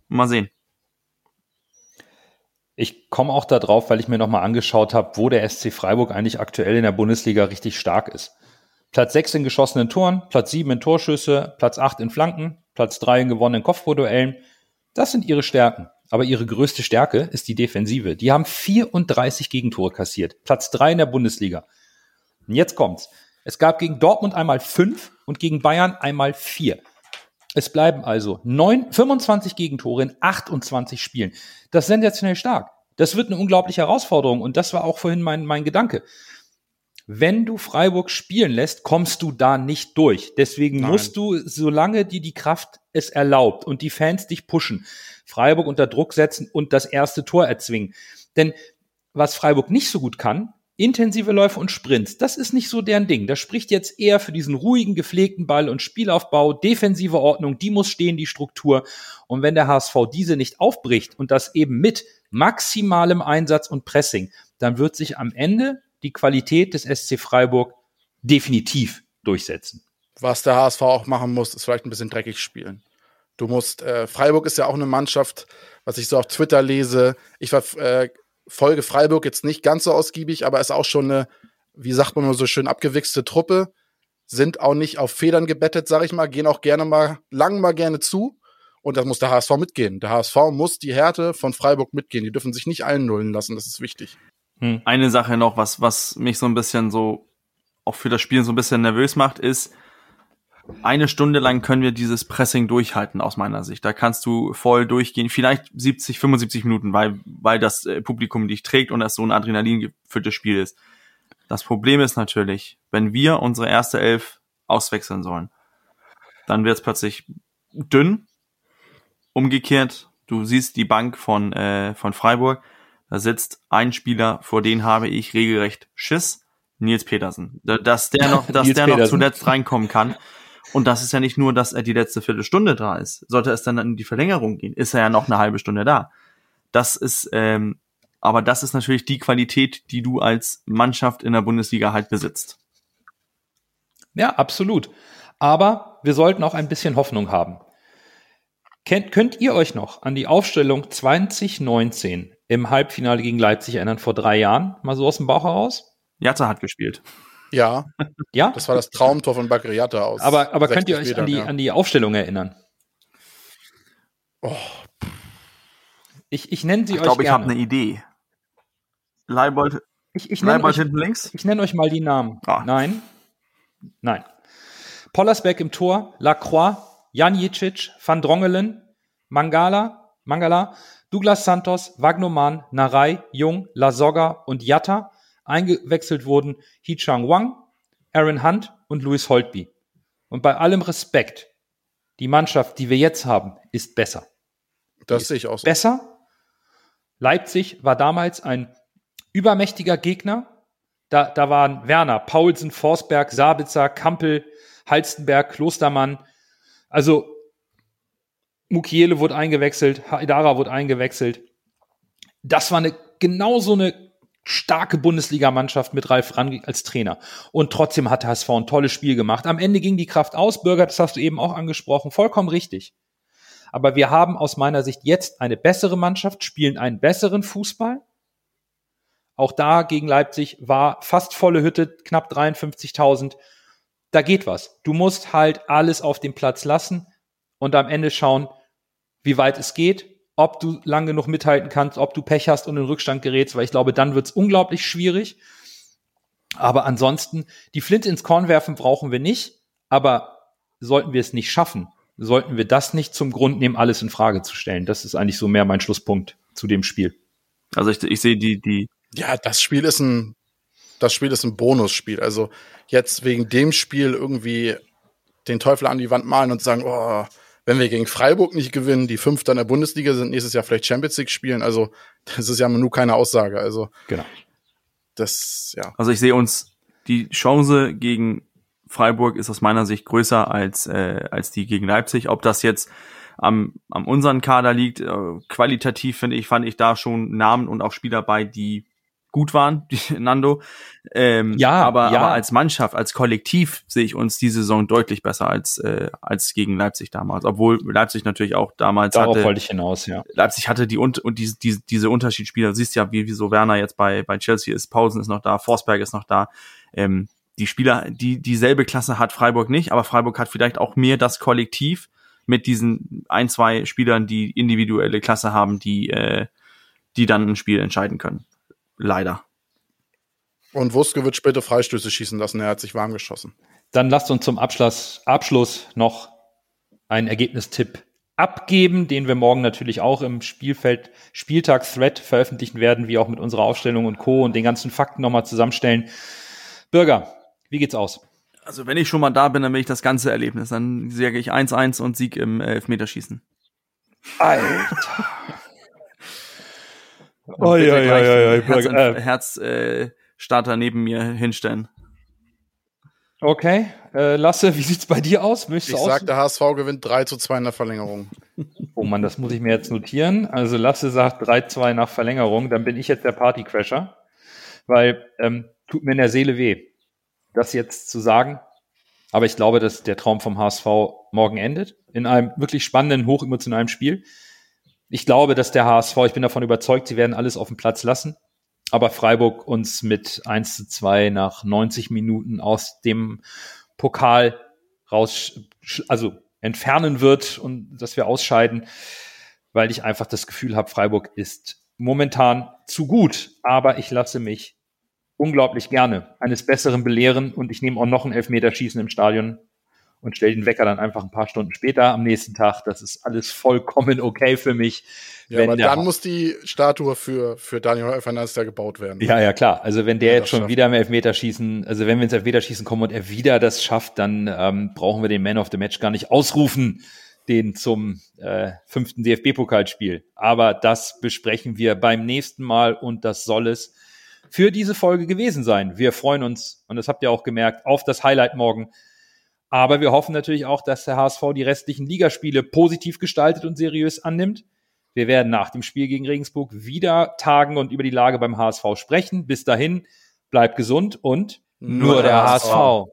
Mal sehen. Ich komme auch da drauf, weil ich mir nochmal angeschaut habe, wo der SC Freiburg eigentlich aktuell in der Bundesliga richtig stark ist. Platz 6 in geschossenen Toren, Platz 7 in Torschüsse, Platz 8 in Flanken, Platz 3 in gewonnenen Kopfballduellen. Das sind ihre Stärken. Aber ihre größte Stärke ist die Defensive. Die haben 34 Gegentore kassiert. Platz 3 in der Bundesliga. Und jetzt kommt's. Es gab gegen Dortmund einmal 5 und gegen Bayern einmal 4. Es bleiben also 9, 25 Gegentore in 28 Spielen. Das ist sensationell stark. Das wird eine unglaubliche Herausforderung und das war auch vorhin mein, mein Gedanke. Wenn du Freiburg spielen lässt, kommst du da nicht durch. Deswegen Nein. musst du, solange dir die Kraft es erlaubt und die Fans dich pushen, Freiburg unter Druck setzen und das erste Tor erzwingen. Denn was Freiburg nicht so gut kann, intensive Läufe und Sprints, das ist nicht so deren Ding. Das spricht jetzt eher für diesen ruhigen, gepflegten Ball und Spielaufbau, defensive Ordnung, die muss stehen, die Struktur. Und wenn der HSV diese nicht aufbricht und das eben mit maximalem Einsatz und Pressing, dann wird sich am Ende die Qualität des SC Freiburg definitiv durchsetzen. Was der HSV auch machen muss, ist vielleicht ein bisschen dreckig spielen. Du musst, äh, Freiburg ist ja auch eine Mannschaft, was ich so auf Twitter lese. Ich war äh, Folge Freiburg jetzt nicht ganz so ausgiebig, aber ist auch schon eine, wie sagt man immer so schön, abgewichste Truppe. Sind auch nicht auf Federn gebettet, sag ich mal, gehen auch gerne mal, lang mal gerne zu. Und das muss der HSV mitgehen. Der HSV muss die Härte von Freiburg mitgehen. Die dürfen sich nicht einnullen lassen, das ist wichtig. Hm. Eine Sache noch, was, was mich so ein bisschen so, auch für das Spiel so ein bisschen nervös macht, ist, eine Stunde lang können wir dieses Pressing durchhalten aus meiner Sicht. Da kannst du voll durchgehen, vielleicht 70, 75 Minuten, weil, weil das äh, Publikum dich trägt und das so ein Adrenalin gefülltes Spiel ist. Das Problem ist natürlich, wenn wir unsere erste Elf auswechseln sollen, dann wird es plötzlich dünn. Umgekehrt, du siehst die Bank von, äh, von Freiburg, da sitzt ein Spieler, vor den habe ich regelrecht Schiss. Nils Petersen. Dass der noch, dass der noch zuletzt reinkommen kann. Und das ist ja nicht nur, dass er die letzte Viertelstunde da ist. Sollte es dann in die Verlängerung gehen, ist er ja noch eine halbe Stunde da. Das ist, ähm, aber das ist natürlich die Qualität, die du als Mannschaft in der Bundesliga halt besitzt. Ja, absolut. Aber wir sollten auch ein bisschen Hoffnung haben. Kennt, könnt ihr euch noch an die Aufstellung 2019 im Halbfinale gegen Leipzig erinnern, vor drei Jahren? Mal so aus dem Bauch heraus? Jatta hat gespielt. Ja. Ja? Das war das Traumtor von Bakriata aus. Aber, aber könnt ihr euch Metern, an, die, ja. an die Aufstellung erinnern? Oh. Ich, ich nenne sie ich euch glaub, gerne. Ich glaube, ich habe eine Idee. Leibold, ich, ich Leibold euch, hinten links? Ich nenne euch mal die Namen. Ah. Nein. Nein. Pollersbeck im Tor, Lacroix, Janicic, Van Drongelen, Mangala, Mangala, Douglas Santos, Wagnoman, Narei, Jung, Lasogga und Jatta eingewechselt wurden Hee Chang Wang, Aaron Hunt und Louis Holtby. Und bei allem Respekt, die Mannschaft, die wir jetzt haben, ist besser. Das sehe ich auch so. Besser. Leipzig war damals ein übermächtiger Gegner. Da, da waren Werner, Paulsen, Forsberg, Sabitzer, Kampel, Halstenberg, Klostermann. Also Mukiele wurde eingewechselt, Haidara wurde eingewechselt. Das war eine genauso eine starke Bundesligamannschaft mit Ralf Rangnick als Trainer. Und trotzdem hat HSV ein tolles Spiel gemacht. Am Ende ging die Kraft aus. Bürger, das hast du eben auch angesprochen. Vollkommen richtig. Aber wir haben aus meiner Sicht jetzt eine bessere Mannschaft, spielen einen besseren Fußball. Auch da gegen Leipzig war fast volle Hütte, knapp 53.000. Da geht was. Du musst halt alles auf dem Platz lassen und am Ende schauen, wie weit es geht ob du lang genug mithalten kannst, ob du Pech hast und in den Rückstand gerätst, weil ich glaube, dann wird's unglaublich schwierig. Aber ansonsten, die Flinte ins Korn werfen brauchen wir nicht, aber sollten wir es nicht schaffen, sollten wir das nicht zum Grund nehmen, alles in Frage zu stellen. Das ist eigentlich so mehr mein Schlusspunkt zu dem Spiel. Also ich, ich sehe die, die, Ja, das Spiel ist ein, das Spiel ist ein Bonusspiel. Also jetzt wegen dem Spiel irgendwie den Teufel an die Wand malen und sagen, oh, wenn wir gegen Freiburg nicht gewinnen, die Fünfter in der Bundesliga sind, nächstes Jahr vielleicht Champions League spielen. Also das ist ja nur keine Aussage. Also Genau. das, ja. Also ich sehe uns die Chance gegen Freiburg ist aus meiner Sicht größer als äh, als die gegen Leipzig. Ob das jetzt am am unseren Kader liegt, äh, qualitativ finde ich fand ich da schon Namen und auch Spieler bei, die gut waren, die Nando. Ähm, Ja, aber, ja. aber als Mannschaft, als Kollektiv sehe ich uns diese Saison deutlich besser als äh, als gegen Leipzig damals. Obwohl Leipzig natürlich auch damals Darauf hatte, wollte ich hinaus, ja. Leipzig hatte die und, und diese, diese, diese Unterschiedsspieler, du siehst ja, wie, wie so Werner jetzt bei, bei Chelsea ist, Pausen ist noch da, Forsberg ist noch da. Ähm, die Spieler, die dieselbe Klasse hat Freiburg nicht, aber Freiburg hat vielleicht auch mehr das Kollektiv mit diesen ein, zwei Spielern, die individuelle Klasse haben, die, äh, die dann ein Spiel entscheiden können. Leider. Und Wuske wird später Freistöße schießen lassen. Er hat sich warm geschossen. Dann lasst uns zum Abschluss, Abschluss noch einen Ergebnistipp abgeben, den wir morgen natürlich auch im Spielfeld Spieltag-Thread veröffentlichen werden, wie auch mit unserer Aufstellung und Co. und den ganzen Fakten nochmal zusammenstellen. Bürger, wie geht's aus? Also wenn ich schon mal da bin, dann will ich das ganze Erlebnis. Dann sage ich 1-1 und Sieg im Elfmeterschießen. Alter. Oi, gleich oi, oi, den Herz, äh. Herz äh, neben mir hinstellen. Okay, äh, Lasse, wie sieht's bei dir aus? Möchtest Ich du sag, der HSV gewinnt 3 zu 2 in der Verlängerung. Oh Mann, das muss ich mir jetzt notieren. Also Lasse sagt 3-2 nach Verlängerung, dann bin ich jetzt der Partycrasher, weil ähm, tut mir in der Seele weh, das jetzt zu sagen. Aber ich glaube, dass der Traum vom HSV morgen endet in einem wirklich spannenden, hochemotionalen Spiel. Ich glaube, dass der HSV, ich bin davon überzeugt, sie werden alles auf dem Platz lassen. Aber Freiburg uns mit 1 zu 2 nach 90 Minuten aus dem Pokal raus, also entfernen wird und dass wir ausscheiden, weil ich einfach das Gefühl habe, Freiburg ist momentan zu gut. Aber ich lasse mich unglaublich gerne eines Besseren belehren und ich nehme auch noch ein Elfmeterschießen im Stadion und stelle den Wecker dann einfach ein paar Stunden später am nächsten Tag. Das ist alles vollkommen okay für mich. Ja, aber dann muss die Statue für, für Daniel Fernandes ja gebaut werden. ja, ja, klar. Also wenn der Ja, jetzt schon schafft. wieder im Elfmeterschießen, also wenn wir ins Elfmeterschießen kommen und er wieder das schafft, dann ähm, brauchen wir den Man of the Match gar nicht ausrufen, den zum äh, fünften DFB-Pokalspiel. Aber das besprechen wir beim nächsten Mal und das soll es für diese Folge gewesen sein. Wir freuen uns, und das habt ihr auch gemerkt, auf das Highlight morgen. Aber wir hoffen natürlich auch, dass der HSV die restlichen Ligaspiele positiv gestaltet und seriös annimmt. Wir werden nach dem Spiel gegen Regensburg wieder tagen und über die Lage beim HSV sprechen. Bis dahin, bleibt gesund und Nur der HSV.